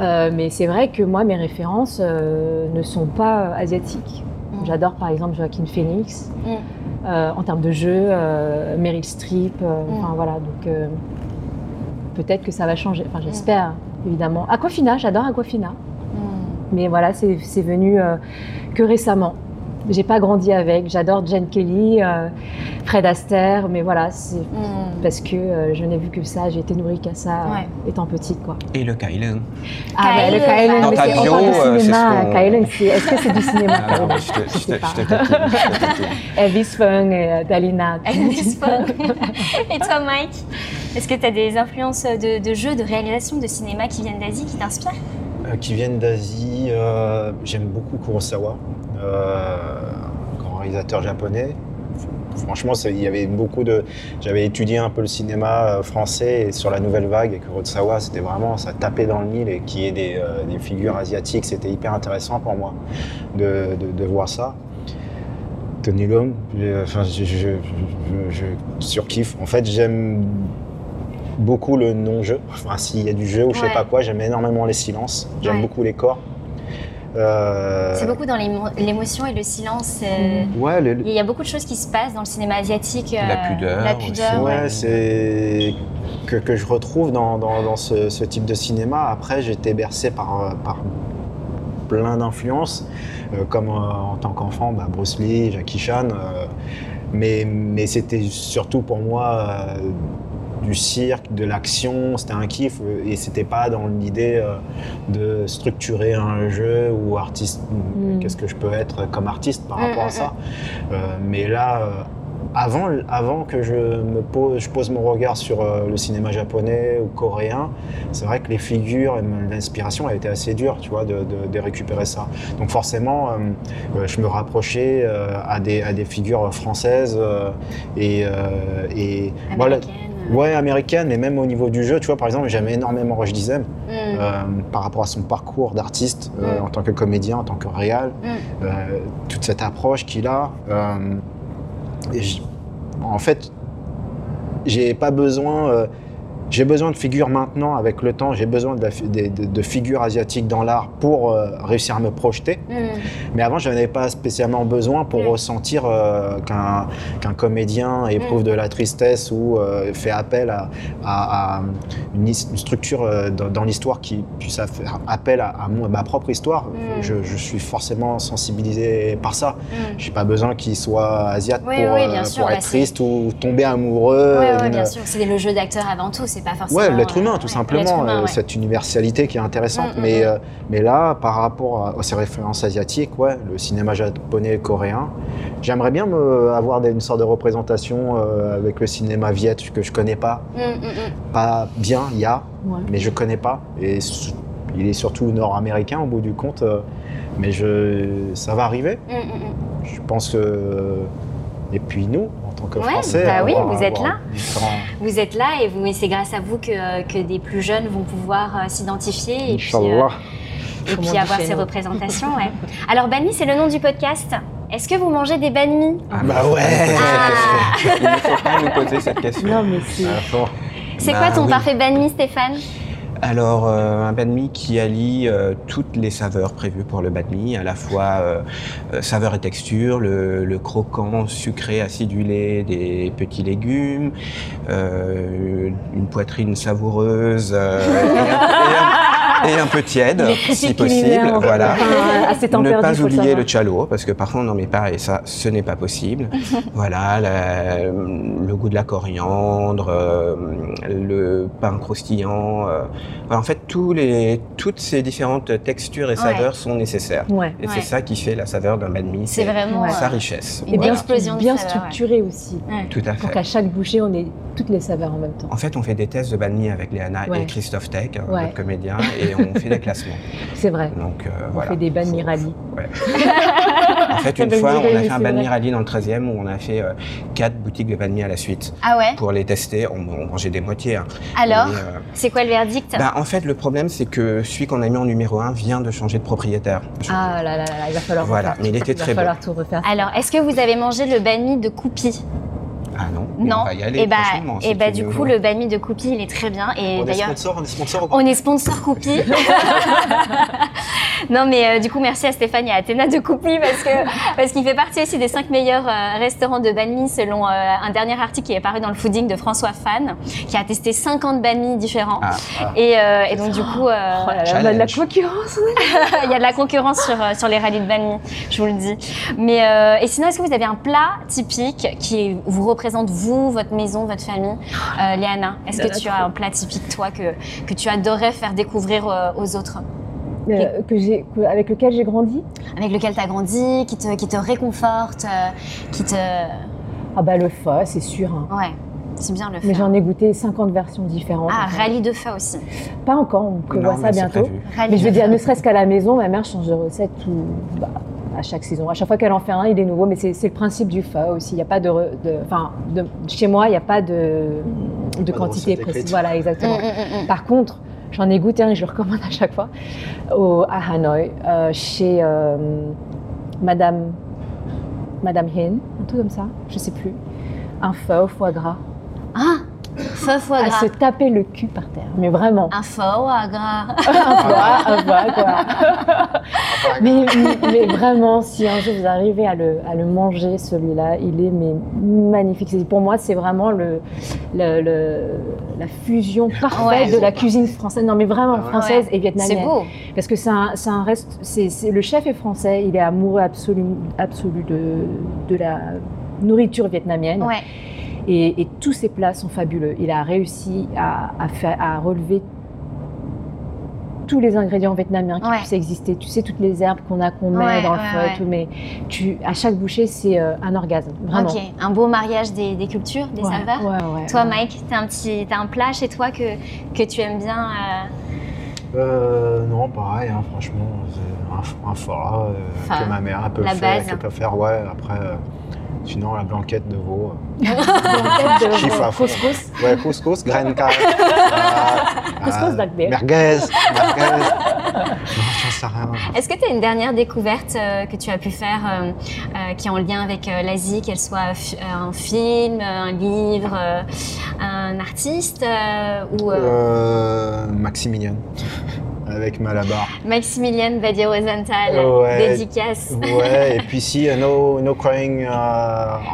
Euh, mais c'est vrai que moi, mes références euh, ne sont pas asiatiques. J'adore par exemple Joaquin Phoenix. Mm. Euh, en termes de jeu, euh, Meryl Streep, euh, Mm. enfin voilà, donc peut-être que ça va changer. Enfin, j'espère, évidemment. Aquafina, j'adore Aquafina. Mm. Mais voilà, c'est c'est venu que récemment. J'ai pas grandi avec. J'adore Jen Kelly, euh, Fred Astaire, mais voilà, c'est Mm. parce que euh, je n'ai vu que ça. J'ai été nourrie qu'à ça euh, Ouais. étant petite, quoi. Et le Kylan. Ah, bah, le Kylan, Kylan, Dans mais ta bio, euh, c'est cinéma. ce c'est- est-ce que c'est du cinéma Ah, non, je te, je Je te, pas. je te taquine, je te taquine. Elvis Fung et euh, Dalina. Elvis Fung. Et toi, Mike Est-ce que tu as des influences de, de jeux, de réalisation, de cinéma qui viennent d'Asie, qui t'inspirent? Euh, qui viennent d'Asie. euh, J'aime beaucoup Kurosawa, euh, grand réalisateur japonais. Franchement, il y avait beaucoup de. J'avais étudié un peu le cinéma euh, français et sur la nouvelle vague et Kurosawa, c'était vraiment ça tapait dans le mille et qu'il y ait des, euh, des figures asiatiques, c'était hyper intéressant pour moi de, de- de voir ça. Tony euh, enfin, je, je, je- je surkiffe. En fait, j'aime beaucoup le non-jeu. Enfin, s'il y a du jeu ou je sais Ouais. pas quoi, j'aime énormément les silences. J'aime Ouais. beaucoup les corps. Euh, C'est beaucoup dans l'émo- l'émotion et le silence. euh, Ouais, le- Il y a beaucoup de choses qui se passent dans le cinéma asiatique. La euh, pudeur La pudeur, Ouais, ouais. c'est que, que je retrouve dans, dans- dans ce, ce type de cinéma. Après, j'ai été bercé par, par plein d'influences, euh, comme euh, en tant qu'enfant, bah, Bruce Lee, Jackie Chan. euh, mais mais c'était surtout pour moi euh, du cirque, de l'action, c'était un kiff. euh, Et c'était pas dans l'idée euh, de structurer un jeu ou artiste. Mm. Qu'est-ce que je peux être comme artiste par Mm, rapport mm, à ça euh, mais là, avant, avant que je me pose, je pose mon regard sur euh, le cinéma japonais ou coréen, c'est vrai que les figures et l'inspiration a été assez dure, tu vois, de, de- de récupérer ça. Donc forcément, euh, je me rapprochais euh, à, des, à des figures françaises et, et voilà. Américaine. Ouais, américaines, mais même au niveau du jeu, tu vois, par exemple, j'aimais énormément Roche Dizem Mm. euh, par rapport à son parcours d'artiste euh, Mm. en tant que comédien, en tant que réal, Mm. euh, toute cette approche qu'il a. et en fait, j'ai pas besoin. J'ai besoin de figures maintenant avec le temps. J'ai besoin de, la fi- de- de- de figures asiatiques dans l'art pour euh, réussir à me projeter. Mm. Mais avant, je n'en avais pas spécialement besoin pour Mm. ressentir euh, qu'un comédien éprouve Mm. de la tristesse ou euh, fait appel à, à- à une, structure euh, dans, dans l'histoire qui puisse faire appel à, à mon- ma propre histoire. Je, je suis forcément sensibilisé par ça. Je n'ai pas besoin qu'il soit asiate Oui, pour, oui, bien pour sûr, bah, être c'est- triste ou tomber amoureux. D'une- bien sûr. C'est le jeu d'acteur avant tout, c'est pas forcément. Ouais, l'être humain, euh, tout simplement. humain, euh, ouais. Cette universalité qui est intéressante. Mm, mm, mais, mm. euh, mais là, par rapport à, à ces références asiatiques, ouais, le cinéma japonais et coréen, j'aimerais bien me, avoir des- une sorte de représentation avec le cinéma viet que je connais pas. Pas bien, il y a, Ouais. mais je connais pas. Et il est surtout nord-américain au bout du compte. mais je, ça va arriver. Je pense que. Et puis nous, tant que Ouais, Français. bah oui, avoir- vous êtes là. différents- Vous êtes là et, vous, et c'est grâce à vous que, que des plus jeunes vont pouvoir euh, s'identifier et puis, euh, et puis avoir ces représentations. Ouais. Alors, Banmi, c'est le nom du podcast. Est-ce que vous mangez des banh mi? Ah bah ouais Ah. Il ne faut pas nous poser cette question. Non, mais c'est. Fond. C'est Bah quoi ton oui. parfait banh mi, Stéphane? Alors, euh, un banh mi qui allie euh, toutes les saveurs prévues pour le banh mi, à la fois euh, euh, saveur et texture, le, croquant sucré acidulé des petits légumes, une poitrine savoureuse et un peu tiède, si possible. Voilà. Enfin, ne pas oublier le chalo, parce que parfois on n'en met pas et ça, ce n'est pas possible. voilà, la- le goût de la coriandre, euh, le pain croustillant. euh, voilà, en fait, tous les, toutes ces différentes textures et saveurs sont nécessaires. Ouais. Et Ouais. c'est ça qui fait la saveur d'un banh mi, C'est vraiment sa euh, richesse. Et bien, bien structuré aussi. ouais. Tout à Pour fait. qu'à chaque bouchée, on ait toutes les saveurs en même temps. En fait, on fait des tests de banh mi avec Léana Ouais. et Christophe Tech, Ouais. notre comédien, et on fait des classements. C'est vrai. Donc, euh, On voilà. fait des banh mi Faut- rallye. Ouais. en fait, une fois, on a fait un c'est banh mi vrai. rallye dans le 13e où on a fait euh, quatre boutiques de banh mi à la suite. Ah ouais? Pour les tester, on, on mangeait des moitiés. hein. Alors, euh, c'est quoi le verdict? Bah, en fait, le problème, c'est que celui qu'on a mis en numéro 1 vient de changer de propriétaire. Je- Ah là là là, là, il va falloir Voilà, refaire mais il tout. était Il va très bon. falloir tout refaire. Alors, est-ce que vous avez mangé le banh mi de Coupi Ah non, mais Non. on va y aller et bah, prochainement, et si bah du coup, le banh mi de Coupi, il est très bien. Et On est d'ailleurs, sponsor, on est sponsor. On est sponsor Coupi. non, mais euh, du coup, merci à Stéphane et à Athéna de Coupi parce que parce qu'il fait partie aussi des 5 meilleurs euh, restaurants de banh mi selon euh, un dernier article qui est paru dans le fooding de François Fan, qui a testé 50 banh mi différents. Ah, Et, euh, et donc, du coup, euh, Oh là là, on a de la concurrence. il y a de la concurrence sur, sur les rallyes de banh mi, je vous le dis. Mais, euh, et sinon, est-ce que vous avez un plat typique qui vous représente, vous, votre maison, votre famille euh, Léana, est-ce que tu as un plat typique, toi, que, que tu adorerais faire découvrir euh, aux autres Euh, que j'ai, que- avec lequel j'ai grandi. avec lequel tu as grandi, qui te, qui te réconforte, euh, qui te... Ah bah le pho, c'est sûr. hein. Ouais, c'est bien le Mais j'en ai goûté 50 versions différentes. Ah, Enfin, rallye de feu aussi. Pas encore, on prévoit ça bientôt. Mais je veux dire, feu. ne serait-ce qu'à la maison, ma mère change de recette tout, bah, à chaque saison. À chaque fois qu'elle en fait un, il est nouveau. Mais c'est le principe du pho aussi. Il n'y a pas de, enfin, de- chez moi, il n'y a pas de, de quantité précise. Voilà, exactement. Mm, mm, mm. Par contre, j'en ai goûté un et je le recommande à chaque fois au, à Hanoï, euh, chez euh, Madame, Madame Hin, un truc comme ça, je sais plus. Un pho au foie gras. Feu foie À gras. se taper le cul par terre. Mais vraiment. Un foie gras. un foie, un foie, quoi. mais, mais vraiment, si un jour vous arrivez à le, à le manger, celui-là, il est mais, magnifique. C'est- Pour moi, c'est vraiment le, le- le- la fusion parfaite Ouais. de la cuisine française. Non, mais vraiment Ouais. française et C'est vietnamienne. beau. Parce que c'est un, c'est un reste. c'est- c'est- le chef est français, il est amoureux absolu, absolu de, de la nourriture vietnamienne. Ouais. Et, et tous ses plats sont fabuleux. Il a réussi à, à faire, à relever tous les ingrédients vietnamiens qui Ouais. puissent exister. Tu sais, toutes les herbes qu'on a, qu'on met Ouais, dans le ouais, feu tout. Mais tu, à chaque bouchée, c'est euh, un orgasme. Vraiment. Ok, un beau mariage des, des cultures, des Ouais, saveurs. ouais, ouais, Toi, ouais. Mike, t'as un petit, t'as un plat chez toi que, que tu aimes bien euh, Euh, non, pareil, hein, franchement, c'est un, un euh, Pho, que ma mère peut la faire, base. qu'elle peut faire, ouais. Après, euh, Sinon, la blanquette de veau. Blanquette de Chiffre à fond. couscous. Ouais, couscous, grenka. euh, Couscous euh. Merguez. merguez. non, j'en sais rien. Est-ce que tu as une dernière découverte euh, que tu as pu faire euh, euh, qui est en lien avec euh, l'Asie, qu'elle soit euh, un film, euh, un livre, euh, un artiste euh, ou euh, Euh, Maximilien. Avec Malabar. Maximilian Badia Rosenthal, Ouais. dédicace Ouais, et puis si euh, No, no Crying uh,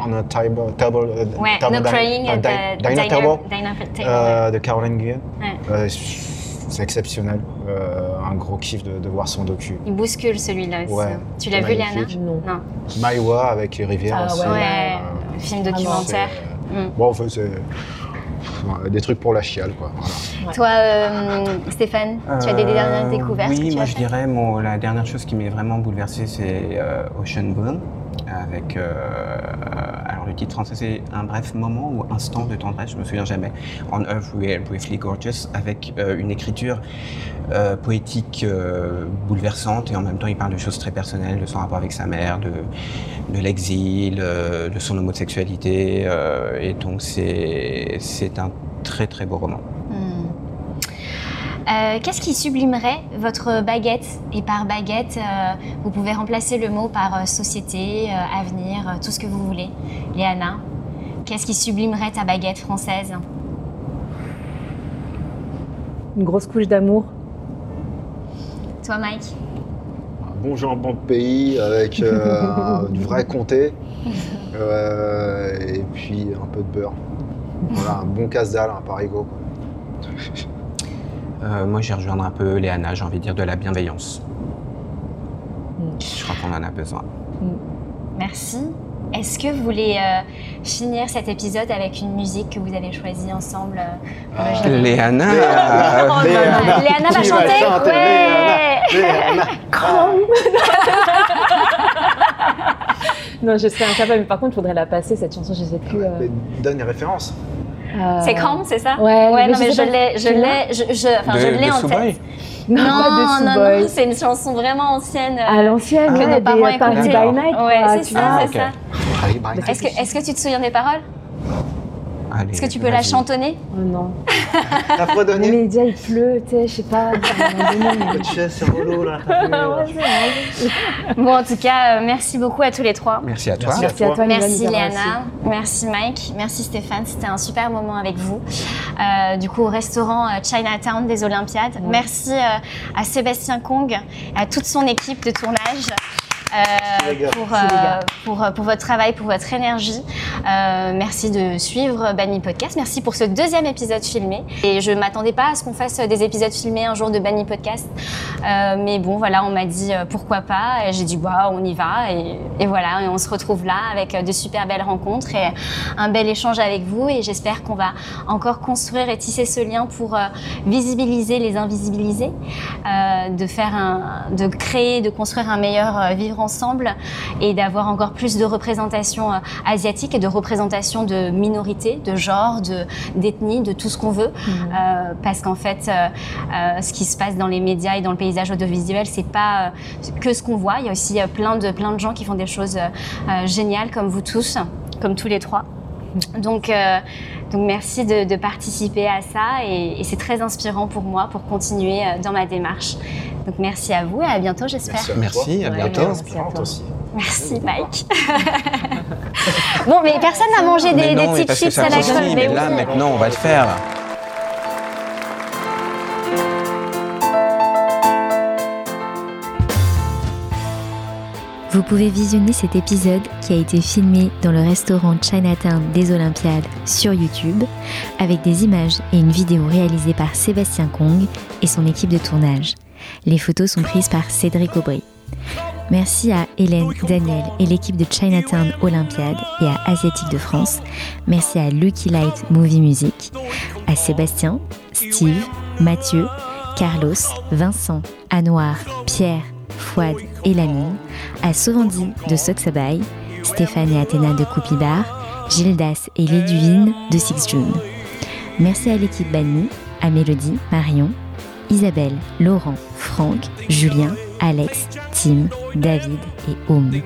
on a Table. table euh, Ouais, table No Crying uh, at the Dinner Diner, Table Diner Table. euh, de Caroline Guillen. Ouais. Euh, c'est exceptionnel. Euh, un gros kiff de, de voir son docu. Il bouscule celui-là aussi. Ouais, tu l'as vu, Léana. Non. Non. Maïwa avec les rivières Ah aussi. ouais. Ouais, Euh, film non, documentaire. c'est- Mm. Bon, enfin, c'est des trucs pour la chiale, quoi. Voilà. Toi, euh, Stéphane, tu as des Euh, dernières découvertes que Oui, tu moi as je dirais mon- la dernière chose qui m'est vraiment bouleversée, c'est euh, Ocean Blue. Avec, euh, alors le titre français c'est Un bref moment ou Instant de tendresse, je me souviens jamais. On Earth We Are Briefly Gorgeous, avec euh, une écriture euh, poétique euh, bouleversante et en même temps il parle de choses très personnelles, de son rapport avec sa mère, de, de l'exil, euh, de son homosexualité. euh, et donc c'est un très très beau roman. Euh, Qu'est-ce qui sublimerait votre baguette? Et par baguette, euh, vous pouvez remplacer le mot par euh, société, euh, avenir, euh, tout ce que vous voulez. Léana, qu'est-ce qui sublimerait ta baguette française? Une grosse couche d'amour. Toi, Mike? Un bon jambon de pays avec euh, du vrai comté. Euh, et puis un peu de beurre. Voilà, un bon casse-dalle, un parigot. Euh, moi, j'ai rejoindre un peu Léana, j'ai envie de dire de la bienveillance. Mm. Je crois qu'on en a besoin. Merci. Est-ce que vous voulez euh, finir cet épisode avec une musique que vous avez choisie ensemble euh, Ah. Léana Léana. Oh, non, non, Léana. Léana va Qui va chanter? chanter Ouais Léana. Non, je serais incapable. Mais par contre, il faudrait la passer, cette chanson, je sais plus. euh, Mais Donne les références. Euh, C'est Cramp, c'est ça? Ouais, Ouais, mais non, je mais je l'ai, je l'ai, je, je, enfin, de, je l'ai en tête. Non, Non, non, non, c'est une chanson vraiment ancienne. À l'ancienne, Que ouais, nos des parents Party écoutaient. by Night. Ouais, c'est ça, c'est ok. ça. Est-ce que, est-ce que tu te souviens des paroles? Allez, Est-ce que tu peux la chantonner Oh non. T'as Mais fredonné déjà, il pleut, tu sais, je sais pas. mais- Tu relou là. Bon, en tout cas, euh, merci beaucoup à tous les trois. Merci à toi. Merci. Merci à toi, Merci Léana, merci Mike, merci Stéphane, c'était un super moment avec vous. Euh, du coup, au restaurant euh, Chinatown des Olympiades. Ouais. Merci euh, à Sébastien Kong, à toute son équipe de tournage. Euh, pour, euh, pour, euh, pour votre travail, pour votre énergie. Euh, merci de suivre Banny Podcast. Merci pour ce deuxième épisode filmé. Et je m'attendais pas à ce qu'on fasse des épisodes filmés un jour de Banny Podcast. Euh, mais bon, voilà, on m'a dit pourquoi pas. Et j'ai dit, bah, on y va. Et, et voilà, et on se retrouve là avec de super belles rencontres et un bel échange avec vous. Et j'espère qu'on va encore construire et tisser ce lien pour euh, visibiliser les invisibilisés, euh, de faire un, de créer, de construire un meilleur euh, vivre ensemble et d'avoir encore plus de représentation euh, asiatique et de représentation de minorités, de genre, de d'ethnie, de tout ce qu'on veut. Euh, parce qu'en fait, euh, ce qui se passe dans les médias et dans le paysage audiovisuel, c'est pas que ce qu'on voit. Il y a aussi plein de plein de gens qui font des choses géniales, comme vous tous, comme tous les trois. Donc, euh, donc merci de, de participer à ça et, et c'est très inspirant pour moi pour continuer euh, dans ma démarche. Donc merci à vous et à bientôt j'espère. à Merci, à bientôt. Ouais, Inspirante toi. aussi. Merci Mike. bon mais personne n'a mangé des, petites chips à la colle. mais mais là, maintenant, on va le faire. Vous pouvez visionner cet épisode qui a été filmé dans le restaurant Chinatown des Olympiades sur YouTube avec des images et une vidéo réalisée par Sébastien Kong et son équipe de tournage. Les photos sont prises par Cédric Aubry. Merci à Hélène, Daniel et l'équipe de Chinatown Olympiade et à Asiatique de France. Merci à Lucky Light Movie Music, à Sébastien, Steve, Mathieu, Carlos, Vincent, Anouar, Pierre, Fouad et Lamine, à Sauvandi de Soxabay, Stéphane et Athéna de Coupibar, Gildas et Liduvine de Six June. Merci à l'équipe Banni, à Mélodie, Marion, Isabelle, Laurent, Franck, Julien, Alex, Tim, David et Home.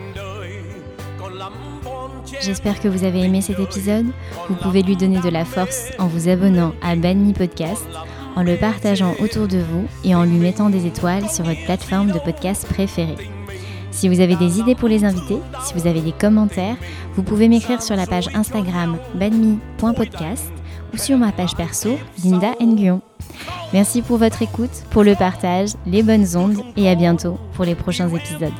j'espère que vous avez aimé cet épisode. Vous pouvez lui donner de la force en vous abonnant à Banmi Podcast, en le partageant autour de vous et en lui mettant des étoiles sur votre plateforme de podcast préférée. Si vous avez des idées pour les invités, si vous avez des commentaires, vous pouvez m'écrire sur la page Instagram banmi.podcast ou sur ma page perso Linda Nguyen. Merci pour votre écoute, pour le partage, les bonnes ondes et à bientôt pour les prochains épisodes.